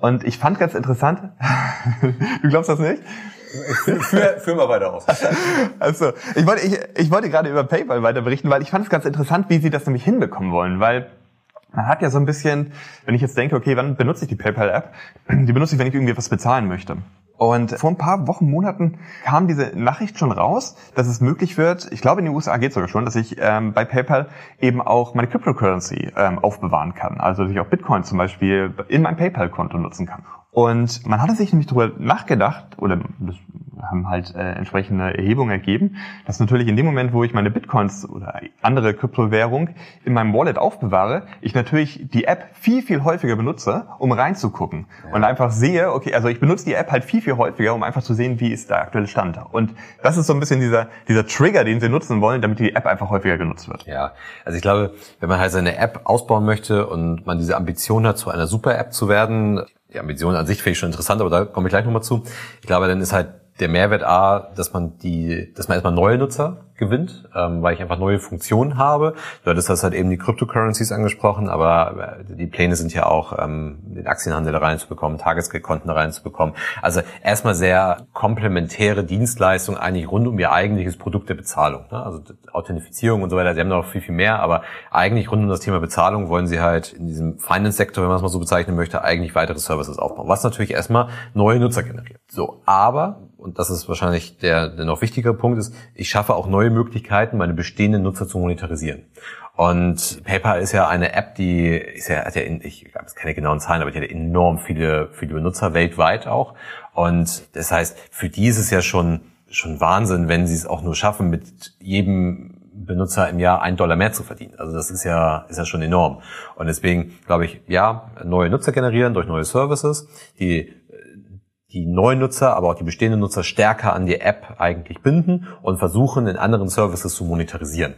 Und ich fand ganz interessant, [LAUGHS] du glaubst das nicht? Führ, führ mal weiter aus. Also, ich wollte, ich, ich wollte gerade über PayPal weiter berichten, weil ich fand es ganz interessant, wie sie das nämlich hinbekommen wollen, weil man hat ja so ein bisschen, wenn ich jetzt denke, okay, wann benutze ich die PayPal-App? Die benutze ich, wenn ich irgendwie was bezahlen möchte. Und vor ein paar Wochen, Monaten kam diese Nachricht schon raus, dass es möglich wird, ich glaube in den USA geht es sogar schon, dass ich ähm, bei PayPal eben auch meine Cryptocurrency ähm, aufbewahren kann. Also dass ich auch Bitcoin zum Beispiel in mein PayPal-Konto nutzen kann. Und man hatte sich nämlich darüber nachgedacht, oder haben halt äh, entsprechende Erhebungen ergeben, dass natürlich in dem Moment, wo ich meine Bitcoins oder andere Kryptowährung in meinem Wallet aufbewahre, ich natürlich die App viel, viel häufiger benutze, um reinzugucken. Ja. Und einfach sehe, okay, also ich benutze die App halt viel, viel häufiger, um einfach zu sehen, wie ist der aktuelle Stand. Und das ist so ein bisschen dieser, dieser Trigger, den sie nutzen wollen, damit die App einfach häufiger genutzt wird. Ja, also ich glaube, wenn man halt seine App ausbauen möchte und man diese Ambition hat, zu einer Super-App zu werden, die Ambition an sich finde ich schon interessant, aber da komme ich gleich nochmal zu. Ich glaube, dann ist halt der Mehrwert A, dass man die, dass man erstmal neue Nutzer gewinnt, ähm, weil ich einfach neue Funktionen habe. Du hattest das halt eben die Cryptocurrencies angesprochen, aber äh, die Pläne sind ja auch, ähm, den Aktienhandel reinzubekommen, Tagesgeldkonten reinzubekommen. Also erstmal sehr komplementäre Dienstleistung eigentlich rund um ihr eigentliches Produkt der Bezahlung. Ne? Also Authentifizierung und so weiter, sie haben noch viel, viel mehr, aber eigentlich rund um das Thema Bezahlung wollen sie halt in diesem Finance-Sektor, wenn man es mal so bezeichnen möchte, eigentlich weitere Services aufbauen, was natürlich erstmal neue Nutzer generiert. So, aber und das ist wahrscheinlich der, der noch wichtigere Punkt ist, ich schaffe auch neue Möglichkeiten, meine bestehenden Nutzer zu monetarisieren. Und PayPal ist ja eine App, die ist ja, hat ja, in, ich habe keine genauen Zahlen, aber die hat enorm viele, viele Benutzer weltweit auch. Und das heißt, für die ist es ja schon, schon Wahnsinn, wenn sie es auch nur schaffen, mit jedem Benutzer im Jahr ein Dollar mehr zu verdienen. Also das ist ja, ist ja schon enorm. Und deswegen glaube ich, ja, neue Nutzer generieren durch neue Services, die die neuen Nutzer, aber auch die bestehenden Nutzer stärker an die App eigentlich binden und versuchen, in anderen Services zu monetarisieren.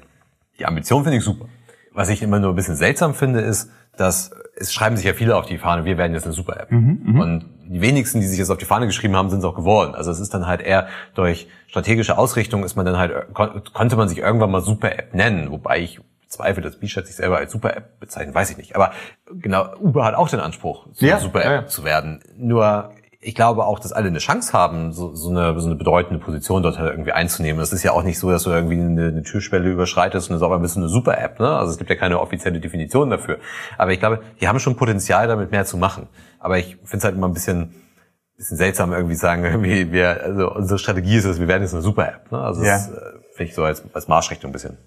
Die Ambition finde ich super. Was ich immer nur ein bisschen seltsam finde, ist, dass es schreiben sich ja viele auf die Fahne, wir werden jetzt eine Super-App. Mhm, mhm, und die wenigsten, die sich jetzt auf die Fahne geschrieben haben, sind es auch geworden. Also es ist dann halt eher durch strategische Ausrichtung ist man dann halt, konnte man sich irgendwann mal Super-App nennen, wobei ich zweifle, dass Beachhead sich selber als Super-App bezeichnet, weiß ich nicht. Aber genau, Uber hat auch den Anspruch, ja, Super-App ja, ja. zu werden. Nur ich glaube auch, dass alle eine Chance haben, so, so, eine, so eine bedeutende Position dort halt irgendwie einzunehmen. Es ist ja auch nicht so, dass du irgendwie eine, eine Türschwelle überschreitest und es ist auch ein bisschen eine Super-App. Ne? Also es gibt ja keine offizielle Definition dafür. Aber ich glaube, die haben schon Potenzial, damit mehr zu machen. Aber ich finde es halt immer ein bisschen, bisschen seltsam, irgendwie sagen, [LAUGHS] irgendwie wir, also unsere Strategie ist es, wir werden jetzt eine Super-App. Ne? Also ja. das ich so als, als Marschrichtung ein bisschen.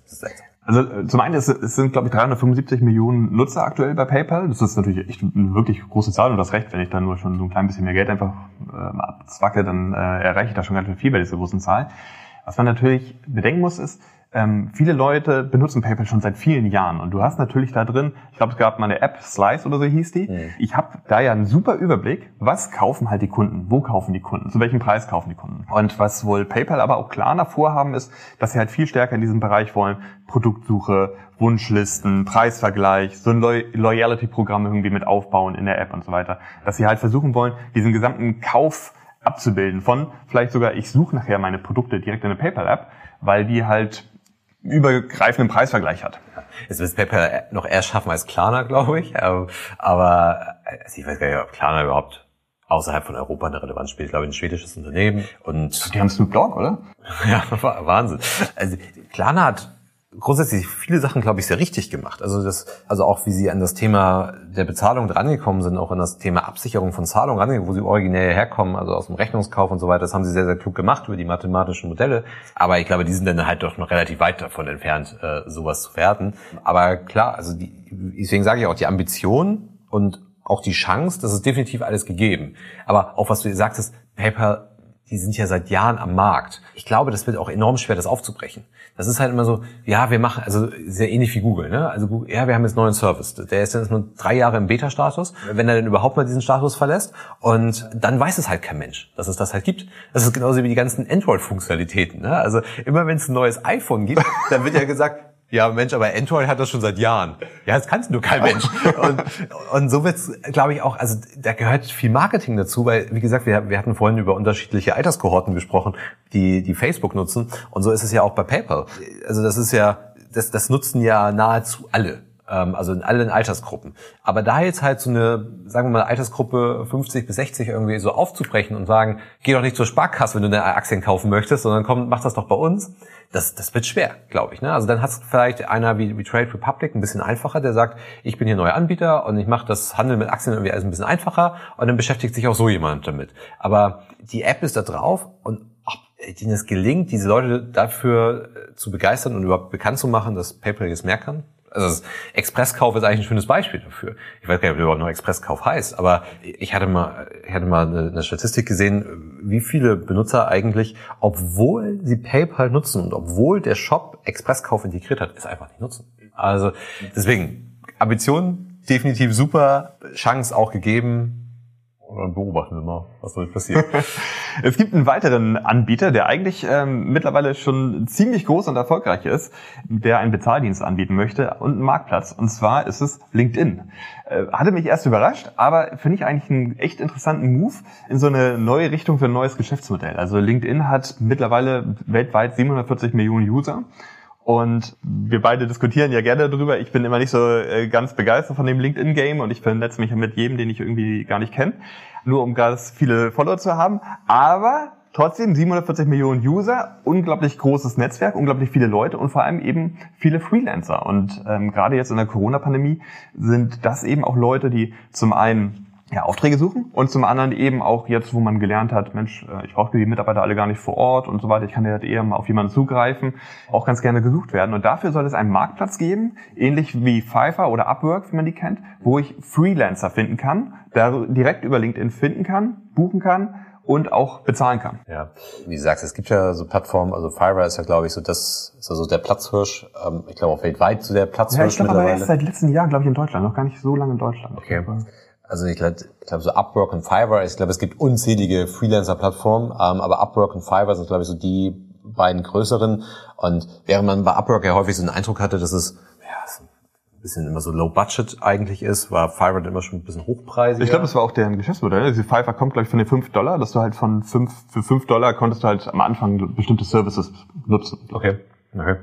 Also äh, zum einen, es, es sind, glaube ich, 375 Millionen Nutzer aktuell bei PayPal. Das ist natürlich echt eine wirklich große Zahl und das recht, wenn ich da nur schon so ein klein bisschen mehr Geld einfach äh, abzwacke, dann äh, erreiche ich da schon ganz viel bei dieser großen Zahl. Was man natürlich bedenken muss, ist, ähm, viele Leute benutzen PayPal schon seit vielen Jahren und du hast natürlich da drin, ich glaube, es gab mal eine App, Slice oder so hieß die. Mhm. Ich habe da ja einen super Überblick, was kaufen halt die Kunden, wo kaufen die Kunden, zu welchem Preis kaufen die Kunden. Und was wohl PayPal aber auch klar davor haben, ist, dass sie halt viel stärker in diesem Bereich wollen, Produktsuche, Wunschlisten, Preisvergleich, so ein Loyalty-Programm irgendwie mit aufbauen in der App und so weiter. Dass sie halt versuchen wollen, diesen gesamten Kauf abzubilden von vielleicht sogar, ich suche nachher meine Produkte direkt in der PayPal-App, weil die halt übergreifenden Preisvergleich hat. Jetzt wird PayPal noch eher schaffen als Klarna, glaube ich. Ähm, aber also ich weiß gar nicht, ob Klarna überhaupt außerhalb von Europa eine Relevanz spielt. Ich glaube, ein schwedisches Unternehmen. Und die haben Snoop Dogg, oder? [LAUGHS] ja, Wahnsinn. Also Klarna hat grundsätzlich viele Sachen, glaube ich, sehr richtig gemacht. Also das, also auch wie sie an das Thema der Bezahlung drangekommen sind, auch an das Thema Absicherung von Zahlungen rangekommen, wo sie originär herkommen, also aus dem Rechnungskauf und so weiter. Das haben sie sehr, sehr klug gemacht über die mathematischen Modelle. Aber ich glaube, die sind dann halt doch noch relativ weit davon entfernt, äh, sowas zu werten. Aber klar, also die, deswegen sage ich auch, die Ambition und auch die Chance, das ist definitiv alles gegeben. Aber auch was du sagtest, PayPal die sind ja seit Jahren am Markt. Ich glaube, das wird auch enorm schwer, das aufzubrechen. Das ist halt immer so, ja, wir machen, also sehr ähnlich wie Google, ne? Also ja, wir haben jetzt neuen Service. Der ist jetzt nur drei Jahre im Beta-Status, wenn er denn überhaupt mal diesen Status verlässt. Und dann weiß es halt kein Mensch, dass es das halt gibt. Das ist genauso wie die ganzen Android-Funktionalitäten. Ne? Also immer wenn es ein neues iPhone gibt, [LAUGHS] dann wird ja gesagt, ja, Mensch, aber Android hat das schon seit Jahren. Ja, das kannst nur kein Mensch. Und, und so wird's, glaube ich, auch, also da gehört viel Marketing dazu, weil, wie gesagt, wir, wir hatten vorhin über unterschiedliche Alterskohorten gesprochen, die, die Facebook nutzen. Und so ist es ja auch bei PayPal. Also das ist ja, das, das nutzen ja nahezu alle ähm, also in allen Altersgruppen. Aber da jetzt halt so eine, sagen wir mal, Altersgruppe 50 bis 60 irgendwie so aufzubrechen und sagen, geh doch nicht zur Sparkasse, wenn du eine Aktien kaufen möchtest, sondern komm, mach das doch bei uns das, das wird schwer, glaube ich. Ne? Also dann hat es vielleicht einer wie, wie Trade Republic ein bisschen einfacher, der sagt, ich bin hier neuer Anbieter und ich mache das Handeln mit Aktien irgendwie alles ein bisschen einfacher und dann beschäftigt sich auch so jemand damit. Aber die App ist da drauf und ob denen es gelingt, diese Leute dafür äh, zu begeistern und überhaupt bekannt zu machen, dass PayPal jetzt mehr kann, also Expresskauf ist eigentlich ein schönes Beispiel dafür. Ich weiß gar nicht, ob überhaupt noch Expresskauf heißt, aber ich hatte mal, ich hatte mal eine, eine Statistik gesehen, wie viele Benutzer eigentlich, obwohl sie PayPal nutzen und obwohl der Shop Expresskauf integriert hat, es einfach nicht nutzen. Also deswegen Ambitionen definitiv super, Chance auch gegeben, und dann beobachten wir mal, was damit passiert. [LAUGHS] es gibt einen weiteren Anbieter, der eigentlich ähm, mittlerweile schon ziemlich groß und erfolgreich ist, der einen Bezahldienst anbieten möchte und einen Marktplatz. Und zwar ist es LinkedIn. Äh, hatte mich erst überrascht, aber finde ich eigentlich einen echt interessanten Move in so eine neue Richtung für ein neues Geschäftsmodell. Also LinkedIn hat mittlerweile weltweit 740 Millionen User. Und wir beide diskutieren ja gerne darüber. Ich bin immer nicht so äh, ganz begeistert von dem LinkedIn-Game und ich vernetze mich mit jedem, den ich irgendwie gar nicht kenne, nur um ganz viele Follower zu haben. Aber trotzdem 740 Millionen User, unglaublich großes Netzwerk, unglaublich viele Leute und vor allem eben viele Freelancer. Und ähm, gerade jetzt in der Corona-Pandemie sind das eben auch Leute, die zum einen ja, Aufträge suchen und zum anderen eben auch jetzt, wo man gelernt hat, Mensch, äh, ich brauche die Mitarbeiter alle gar nicht vor Ort und so weiter, ich kann ja halt eher mal auf jemanden zugreifen, auch ganz gerne gesucht werden. Und dafür soll es einen Marktplatz geben, ähnlich wie Fiverr oder Upwork, wie man die kennt, wo ich Freelancer finden kann, da direkt über LinkedIn finden kann, buchen kann und auch bezahlen kann. Ja, wie du sagst, es gibt ja so Plattformen, also Fiverr ist ja, glaube ich, so das, ist also der Platzhirsch, ähm, ich glaube auch weltweit so der Platzhirsch ja, ich glaube aber erst seit letzten Jahr, glaube ich, in Deutschland, noch gar nicht so lange in Deutschland. Okay. Also ich glaube, ich glaube so Upwork und Fiverr, ich glaube, es gibt unzählige Freelancer-Plattformen, ähm, aber Upwork und Fiverr sind, glaube ich, so die beiden größeren. Und während man bei Upwork ja häufig so einen Eindruck hatte, dass es ja, ein bisschen immer so low budget eigentlich ist, war Fiverr immer schon ein bisschen hochpreisig. Ich glaube, das war auch deren Geschäftsmodell. Also Fiverr kommt, glaube ich, von den 5 Dollar, dass du halt von 5, für 5 Dollar konntest du halt am Anfang bestimmte Services nutzen. Okay. Okay.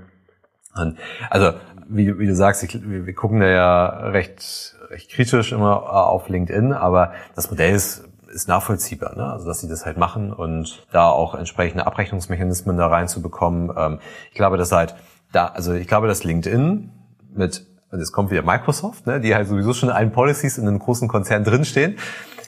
Also, wie, wie du sagst, ich, wir, wir gucken da ja recht recht kritisch immer äh, auf LinkedIn, aber das Modell ist, ist nachvollziehbar, ne? also dass sie das halt machen und da auch entsprechende Abrechnungsmechanismen da reinzubekommen. Ähm, ich glaube, dass halt da, also ich glaube, dass LinkedIn mit, und jetzt kommt wieder Microsoft, ne, die halt sowieso schon in allen Policies in einem großen Konzern drinstehen,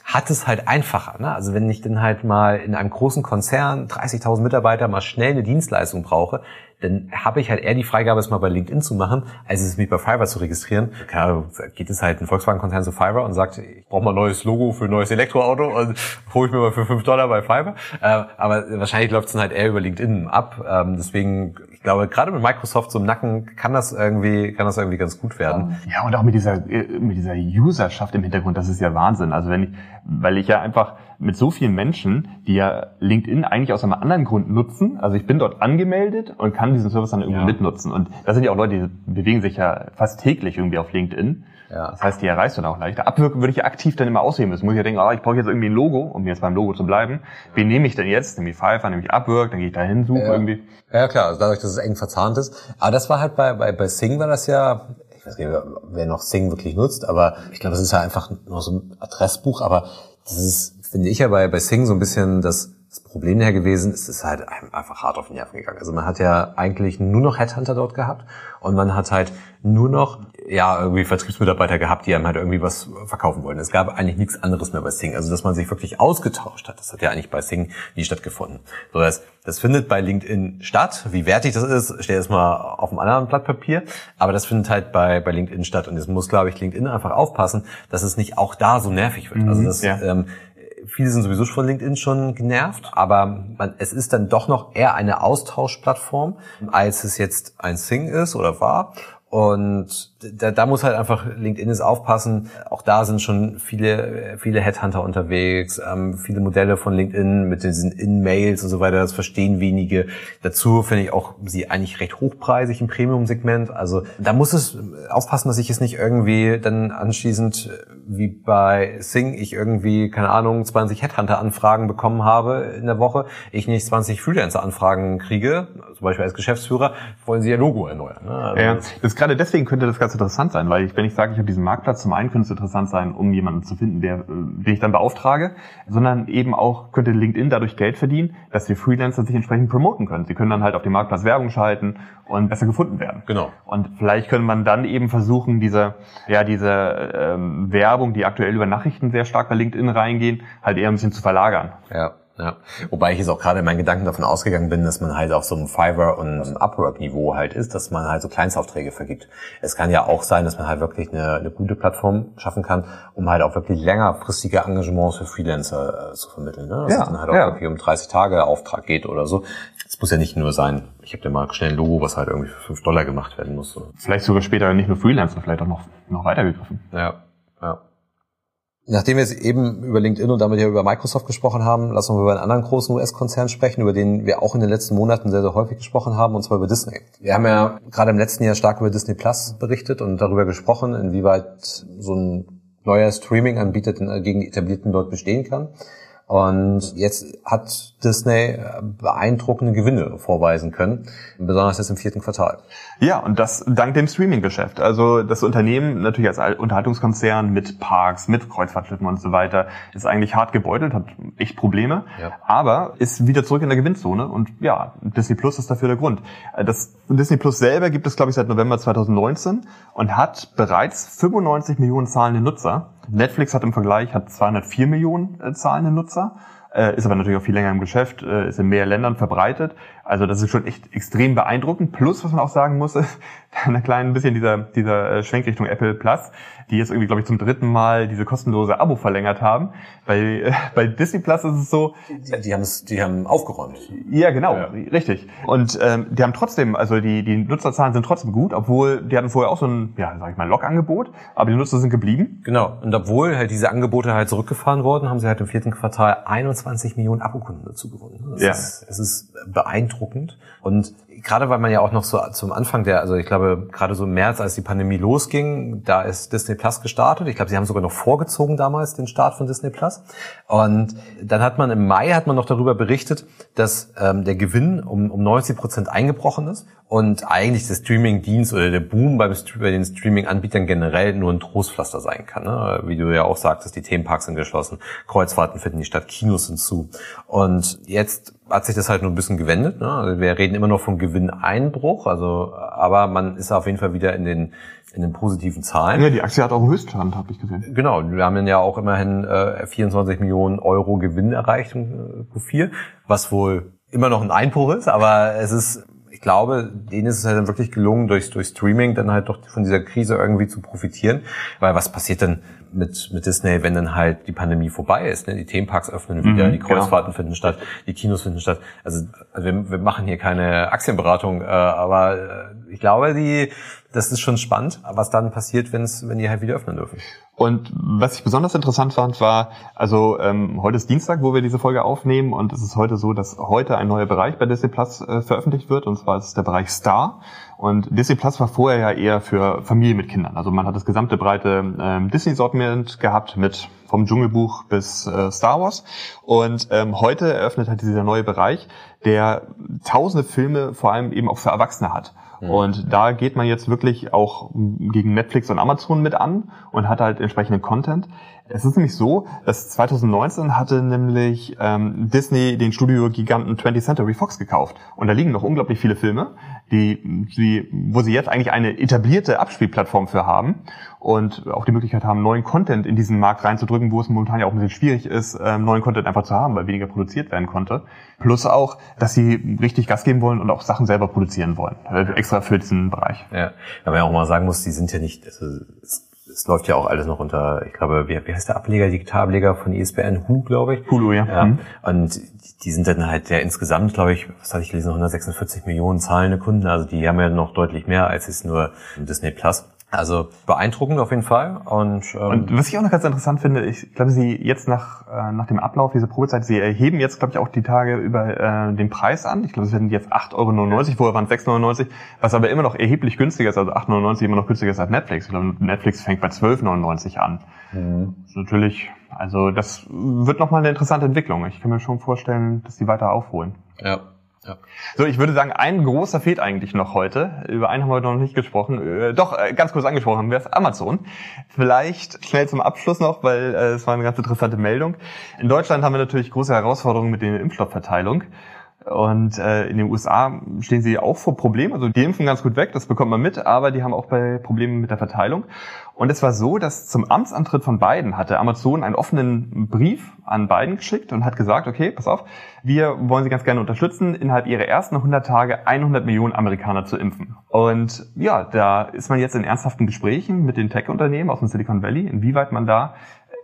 hat es halt einfacher. Ne? Also wenn ich dann halt mal in einem großen Konzern 30.000 Mitarbeiter mal schnell eine Dienstleistung brauche, dann habe ich halt eher die Freigabe, es mal bei LinkedIn zu machen, als es mich bei Fiverr zu registrieren. Klar, geht es halt ein Volkswagen-Konzern zu Fiverr und sagt, ich brauche mal ein neues Logo für ein neues Elektroauto und [LAUGHS] hole ich mir mal für 5 Dollar bei Fiverr. Äh, aber wahrscheinlich läuft es dann halt eher über LinkedIn ab. Ähm, deswegen, ich glaube, gerade mit Microsoft so im Nacken kann das irgendwie, kann das irgendwie ganz gut werden. Ja, und auch mit dieser, mit dieser Userschaft im Hintergrund, das ist ja Wahnsinn. Also wenn ich, weil ich ja einfach mit so vielen Menschen, die ja LinkedIn eigentlich aus einem anderen Grund nutzen. Also ich bin dort angemeldet und kann diesen Service dann irgendwie ja. mitnutzen. Und das sind ja auch Leute, die bewegen sich ja fast täglich irgendwie auf LinkedIn. Ja. Das heißt, die erreichst du dann auch leichter. Abwirken würde ich ja aktiv dann immer ausheben müssen. Muss ich ja denken, oh, ich brauche jetzt irgendwie ein Logo, um jetzt beim Logo zu bleiben. Wen nehme ich denn jetzt? Nehme ich Fiverr, nehme ich Upwork, dann gehe ich da hin, suche ja. irgendwie. Ja klar, also dadurch, dass es eng verzahnt ist. Aber das war halt bei, bei, bei Sing war das ja, ich weiß nicht, wer noch Sing wirklich nutzt, aber ich glaube, das ist ja einfach nur so ein Adressbuch, aber das ist finde ich ja bei, bei Sing so ein bisschen das, das Problem her gewesen, es ist halt einfach hart auf den Nerven gegangen. Also man hat ja eigentlich nur noch Headhunter dort gehabt und man hat halt nur noch ja irgendwie Vertriebsmitarbeiter gehabt, die einem halt irgendwie was verkaufen wollen. Es gab eigentlich nichts anderes mehr bei Sing. Also dass man sich wirklich ausgetauscht hat, das hat ja eigentlich bei Sing nie stattgefunden. So das, das findet bei LinkedIn statt. Wie wertig das ist, steht es mal auf einem anderen Blatt Papier. Aber das findet halt bei, bei LinkedIn statt. Und jetzt muss, glaube ich, LinkedIn einfach aufpassen, dass es nicht auch da so nervig wird. Also mhm, also das, ja. ähm, viele sind sowieso von LinkedIn schon genervt, aber man, es ist dann doch noch eher eine Austauschplattform, als es jetzt ein Sing ist oder war. Und da, da muss halt einfach LinkedIn ist aufpassen. Auch da sind schon viele, viele Headhunter unterwegs, ähm, viele Modelle von LinkedIn mit diesen In-Mails und so weiter. Das verstehen wenige. Dazu finde ich auch sie eigentlich recht hochpreisig im Premium-Segment. Also da muss es aufpassen, dass ich es nicht irgendwie dann anschließend wie bei Sing ich irgendwie, keine Ahnung, 20 Headhunter-Anfragen bekommen habe in der Woche, ich nicht 20 Freelancer-Anfragen kriege, zum Beispiel als Geschäftsführer, wollen sie ihr Logo erneuern. Ne? Also ja, das ist gerade deswegen könnte das ganz interessant sein, weil ich, wenn ich sage, ich habe diesen Marktplatz, zum einen könnte es interessant sein, um jemanden zu finden, der, äh, den ich dann beauftrage, sondern eben auch könnte LinkedIn dadurch Geld verdienen, dass die Freelancer sich entsprechend promoten können. Sie können dann halt auf dem Marktplatz Werbung schalten und besser gefunden werden. Genau. Und vielleicht könnte man dann eben versuchen, diese, ja, diese ähm, Werbung, die aktuell über Nachrichten sehr stark bei LinkedIn reingehen, halt eher ein bisschen zu verlagern. Ja. Ja, wobei ich jetzt auch gerade in meinen Gedanken davon ausgegangen bin, dass man halt auf so einem Fiverr und Upwork-Niveau halt ist, dass man halt so Kleinstaufträge vergibt. Es kann ja auch sein, dass man halt wirklich eine, eine gute Plattform schaffen kann, um halt auch wirklich längerfristige Engagements für Freelancer äh, zu vermitteln. Ne? Dass ja, es dann halt auch ja. wirklich um 30 Tage Auftrag geht oder so. Es muss ja nicht nur sein, ich habe dir mal schnell ein Logo, was halt irgendwie für 5 Dollar gemacht werden muss. So. Vielleicht sogar später nicht nur Freelancer, vielleicht auch noch, noch weitergegriffen. Ja, ja. Nachdem wir jetzt eben über LinkedIn und damit ja über Microsoft gesprochen haben, lassen wir über einen anderen großen US-Konzern sprechen, über den wir auch in den letzten Monaten sehr, sehr häufig gesprochen haben, und zwar über Disney. Wir haben ja gerade im letzten Jahr stark über Disney Plus berichtet und darüber gesprochen, inwieweit so ein neuer Streaming-Anbieter gegen die etablierten dort bestehen kann. Und jetzt hat Disney beeindruckende Gewinne vorweisen können, besonders jetzt im vierten Quartal. Ja, und das dank dem Streaming-Geschäft. Also das Unternehmen natürlich als Unterhaltungskonzern mit Parks, mit Kreuzfahrtschiffen und so weiter ist eigentlich hart gebeutelt, hat echt Probleme, ja. aber ist wieder zurück in der Gewinnzone und ja, Disney Plus ist dafür der Grund. Das Disney Plus selber gibt es, glaube ich, seit November 2019 und hat bereits 95 Millionen zahlende Nutzer Netflix hat im Vergleich hat 204 Millionen äh, zahlende Nutzer, äh, ist aber natürlich auch viel länger im Geschäft, äh, ist in mehr Ländern verbreitet. Also das ist schon echt extrem beeindruckend. Plus, was man auch sagen muss, [LAUGHS] ist ein klein bisschen dieser, dieser äh, Schwenkrichtung Apple Plus die jetzt irgendwie, glaube ich, zum dritten Mal diese kostenlose Abo verlängert haben. Bei, äh, bei Disney Plus ist es so. Die, die haben es, die haben aufgeräumt. Ja, genau, ja. richtig. Und ähm, die haben trotzdem, also die, die Nutzerzahlen sind trotzdem gut, obwohl die hatten vorher auch so ein, ja, sag ich mal, Log-Angebot, aber die Nutzer sind geblieben. Genau. Und obwohl halt diese Angebote halt zurückgefahren wurden, haben sie halt im vierten Quartal 21 Millionen Abokunden dazu gewonnen. Das ja. Ist, es ist beeindruckend. Und gerade weil man ja auch noch so zum Anfang der, also ich glaube, gerade so im März, als die Pandemie losging, da ist Disney Plus gestartet. Ich glaube, sie haben sogar noch vorgezogen damals den Start von Disney Plus. Und dann hat man im Mai hat man noch darüber berichtet, dass ähm, der Gewinn um, um 90 Prozent eingebrochen ist und eigentlich der Streaming-Dienst oder der Boom beim, bei den Streaming-Anbietern generell nur ein Trostpflaster sein kann. Ne? Wie du ja auch sagtest, die Themenparks sind geschlossen, Kreuzfahrten finden die statt, Kinos sind zu. Und jetzt hat sich das halt nur ein bisschen gewendet. Ne? Also wir reden immer noch vom Gewinneinbruch, also aber man ist auf jeden Fall wieder in den in den positiven Zahlen. Ja, die Aktie hat auch einen Höchststand, habe ich gesehen. Genau, wir haben ja auch immerhin äh, 24 Millionen Euro Gewinn erreicht im äh, Q4, was wohl immer noch ein Einbruch ist, aber es ist glaube, denen ist es halt dann wirklich gelungen, durch, durch Streaming dann halt doch von dieser Krise irgendwie zu profitieren. Weil was passiert denn mit, mit Disney, wenn dann halt die Pandemie vorbei ist? Ne? Die Themenparks öffnen wieder, mhm, die Kreuzfahrten genau. finden statt, die Kinos finden statt. Also, also wir, wir machen hier keine Aktienberatung, äh, aber äh, ich glaube, die, das ist schon spannend, was dann passiert, wenn es, wenn die halt wieder öffnen dürfen. Und was ich besonders interessant fand, war, also ähm, heute ist Dienstag, wo wir diese Folge aufnehmen und es ist heute so, dass heute ein neuer Bereich bei Disney Plus äh, veröffentlicht wird und zwar ist es der Bereich Star. Und Disney Plus war vorher ja eher für Familie mit Kindern. Also man hat das gesamte breite ähm, Disney-Sortiment gehabt mit vom Dschungelbuch bis äh, Star Wars. Und ähm, heute eröffnet hat dieser neue Bereich, der tausende Filme vor allem eben auch für Erwachsene hat. Mhm. Und da geht man jetzt wirklich auch gegen Netflix und Amazon mit an und hat halt entsprechenden Content. Es ist nämlich so, dass 2019 hatte nämlich ähm, Disney den Studiogiganten 20th Century Fox gekauft. Und da liegen noch unglaublich viele Filme, die, die, wo sie jetzt eigentlich eine etablierte Abspielplattform für haben und auch die Möglichkeit haben, neuen Content in diesen Markt reinzudrücken, wo es momentan ja auch ein bisschen schwierig ist, ähm, neuen Content einfach zu haben, weil weniger produziert werden konnte. Plus auch, dass sie richtig Gas geben wollen und auch Sachen selber produzieren wollen, äh, extra für diesen Bereich. Ja, weil man ja auch mal sagen muss, die sind ja nicht, also, es läuft ja auch alles noch unter, ich glaube, wie, wie heißt der Ableger, Digitalableger von ESPN, Hu, glaube ich. Hulu, ja. ja. Mhm. Und die sind dann halt ja insgesamt, glaube ich, was hatte ich gelesen, 146 Millionen zahlende Kunden. Also die haben ja noch deutlich mehr als jetzt nur Disney Plus. Also beeindruckend auf jeden Fall. Und, ähm, und was ich auch noch ganz interessant finde, ich glaube, Sie jetzt nach, äh, nach dem Ablauf dieser Probezeit, Sie erheben jetzt, glaube ich, auch die Tage über äh, den Preis an. Ich glaube, es werden jetzt 8,99 Euro, vorher waren es 6,99 was aber immer noch erheblich günstiger ist, also 8,99 immer noch günstiger ist als Netflix. Ich glaube, Netflix fängt bei 12,99 an. Mhm. Natürlich, also das wird nochmal eine interessante Entwicklung. Ich kann mir schon vorstellen, dass die weiter aufholen. Ja. Ja. So, ich würde sagen, ein großer fehlt eigentlich noch heute. Über einen haben wir heute noch nicht gesprochen. Äh, doch, äh, ganz kurz angesprochen haben wir es, Amazon. Vielleicht schnell zum Abschluss noch, weil äh, es war eine ganz interessante Meldung. In Deutschland haben wir natürlich große Herausforderungen mit der Impfstoffverteilung. Und äh, in den USA stehen sie auch vor Problemen. Also die impfen ganz gut weg, das bekommt man mit, aber die haben auch bei Problemen mit der Verteilung. Und es war so, dass zum Amtsantritt von Biden hatte Amazon einen offenen Brief an Biden geschickt und hat gesagt, okay, pass auf, wir wollen Sie ganz gerne unterstützen, innerhalb Ihrer ersten 100 Tage 100 Millionen Amerikaner zu impfen. Und ja, da ist man jetzt in ernsthaften Gesprächen mit den Tech-Unternehmen aus dem Silicon Valley, inwieweit man da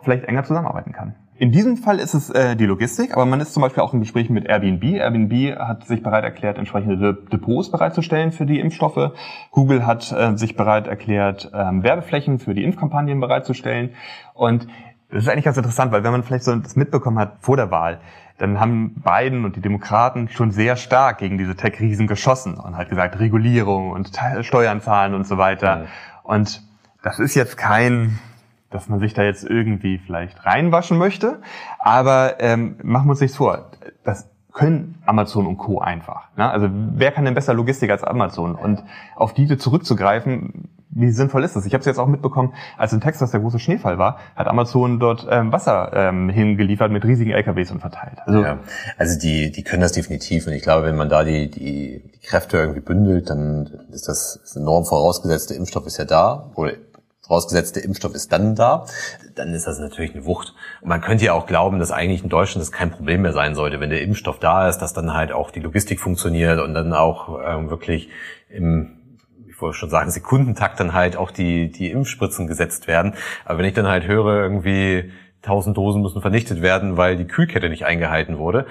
vielleicht enger zusammenarbeiten kann. In diesem Fall ist es äh, die Logistik, aber man ist zum Beispiel auch in Gesprächen mit Airbnb. Airbnb hat sich bereit erklärt, entsprechende Depots bereitzustellen für die Impfstoffe. Google hat äh, sich bereit erklärt, ähm, Werbeflächen für die Impfkampagnen bereitzustellen. Und das ist eigentlich ganz interessant, weil wenn man vielleicht so das mitbekommen hat vor der Wahl, dann haben Biden und die Demokraten schon sehr stark gegen diese Tech-Riesen geschossen und halt gesagt, Regulierung und Steuern zahlen und so weiter. Mhm. Und das ist jetzt kein dass man sich da jetzt irgendwie vielleicht reinwaschen möchte. Aber ähm, machen wir uns nichts vor. Das können Amazon und Co. einfach. Ne? Also wer kann denn besser Logistik als Amazon? Und auf diese zurückzugreifen, wie sinnvoll ist das? Ich habe es jetzt auch mitbekommen, als in Texas der große Schneefall war, hat Amazon dort ähm, Wasser ähm, hingeliefert mit riesigen LKWs und verteilt. Also, ja, also die, die können das definitiv und ich glaube, wenn man da die, die, die Kräfte irgendwie bündelt, dann ist das enorm vorausgesetzt, der Impfstoff ist ja da, oder vorausgesetzt der Impfstoff ist dann da, dann ist das natürlich eine Wucht. Und man könnte ja auch glauben, dass eigentlich in Deutschland das kein Problem mehr sein sollte, wenn der Impfstoff da ist, dass dann halt auch die Logistik funktioniert und dann auch ähm, wirklich im ich wollte schon sagen, Sekundentakt dann halt auch die, die Impfspritzen gesetzt werden. Aber wenn ich dann halt höre, irgendwie 1000 Dosen müssen vernichtet werden, weil die Kühlkette nicht eingehalten wurde,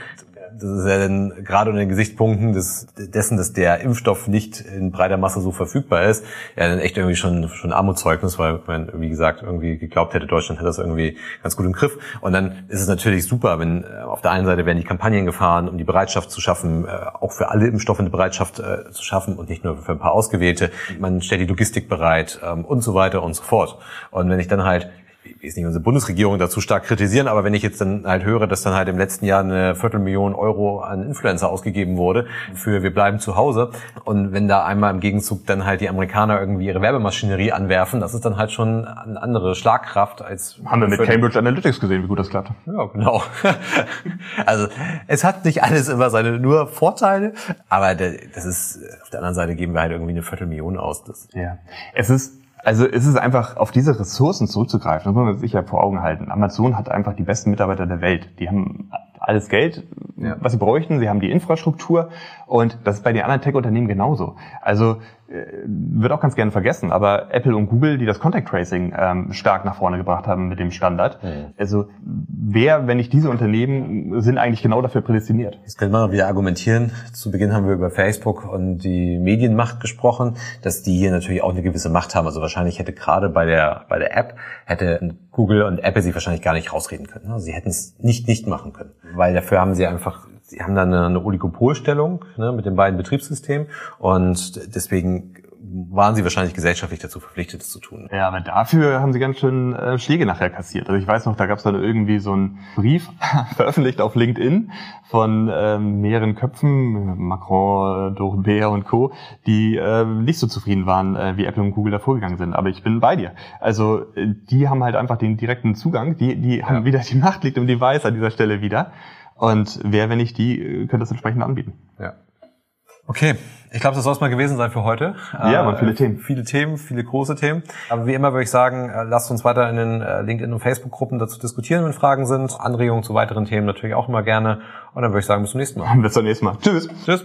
das ist ja dann gerade unter den Gesichtspunkten des, dessen, dass der Impfstoff nicht in breiter Masse so verfügbar ist, ja dann echt irgendwie schon schon Armutszeugnis, weil man, wie gesagt, irgendwie geglaubt hätte, Deutschland hätte das irgendwie ganz gut im Griff. Und dann ist es natürlich super, wenn äh, auf der einen Seite werden die Kampagnen gefahren, um die Bereitschaft zu schaffen, äh, auch für alle Impfstoffe eine Bereitschaft äh, zu schaffen und nicht nur für ein paar ausgewählte. Man stellt die Logistik bereit ähm, und so weiter und so fort. Und wenn ich dann halt ich will nicht unsere Bundesregierung dazu stark kritisieren, aber wenn ich jetzt dann halt höre, dass dann halt im letzten Jahr eine Viertelmillion Euro an Influencer ausgegeben wurde für wir bleiben zu Hause und wenn da einmal im Gegenzug dann halt die Amerikaner irgendwie ihre Werbemaschinerie anwerfen, das ist dann halt schon eine andere Schlagkraft als... Haben wir mit Cambridge Analytics gesehen, wie gut das klappt. Ja, genau. [LAUGHS] also es hat nicht alles immer seine nur Vorteile, aber das ist, auf der anderen Seite geben wir halt irgendwie eine Viertelmillion aus. Das ja. Es ist also es ist einfach auf diese Ressourcen zurückzugreifen, das muss man sich ja vor Augen halten. Amazon hat einfach die besten Mitarbeiter der Welt. Die haben alles Geld, ja. was sie bräuchten, sie haben die Infrastruktur und das ist bei den anderen Tech-Unternehmen genauso. Also wird auch ganz gerne vergessen, aber Apple und Google, die das Contact Tracing ähm, stark nach vorne gebracht haben mit dem Standard. Mhm. Also wer, wenn nicht diese Unternehmen, sind eigentlich genau dafür prädestiniert. Jetzt könnte man wieder argumentieren. Zu Beginn haben wir über Facebook und die Medienmacht gesprochen, dass die hier natürlich auch eine gewisse Macht haben. Also wahrscheinlich hätte gerade bei der bei der App hätte Google und Apple sie wahrscheinlich gar nicht rausreden können. Also sie hätten es nicht nicht machen können, weil dafür haben sie einfach sie haben dann eine Oligopolstellung ne, mit den beiden Betriebssystemen und deswegen waren sie wahrscheinlich gesellschaftlich dazu verpflichtet, das zu tun. Ja, aber dafür haben sie ganz schön äh, Schläge nachher kassiert. Also ich weiß noch, da gab es dann irgendwie so einen Brief [LAUGHS] veröffentlicht auf LinkedIn von ähm, mehreren Köpfen, Macron, Dornbär und Co., die äh, nicht so zufrieden waren, äh, wie Apple und Google da vorgegangen sind. Aber ich bin bei dir. Also äh, die haben halt einfach den direkten Zugang, die, die ja. haben wieder die Macht liegt im Device an dieser Stelle wieder. Und wer, wenn nicht die, äh, könnte das entsprechend anbieten. Ja. Okay, ich glaube, das soll es mal gewesen sein für heute. Ja, waren viele äh, Themen. Viele Themen, viele große Themen. Aber wie immer würde ich sagen, äh, lasst uns weiter in den äh, LinkedIn- und Facebook-Gruppen dazu diskutieren, wenn Fragen sind. Anregungen zu weiteren Themen natürlich auch immer gerne. Und dann würde ich sagen, bis zum nächsten Mal. [LAUGHS] Bis zum nächsten Mal. Tschüss. Tschüss.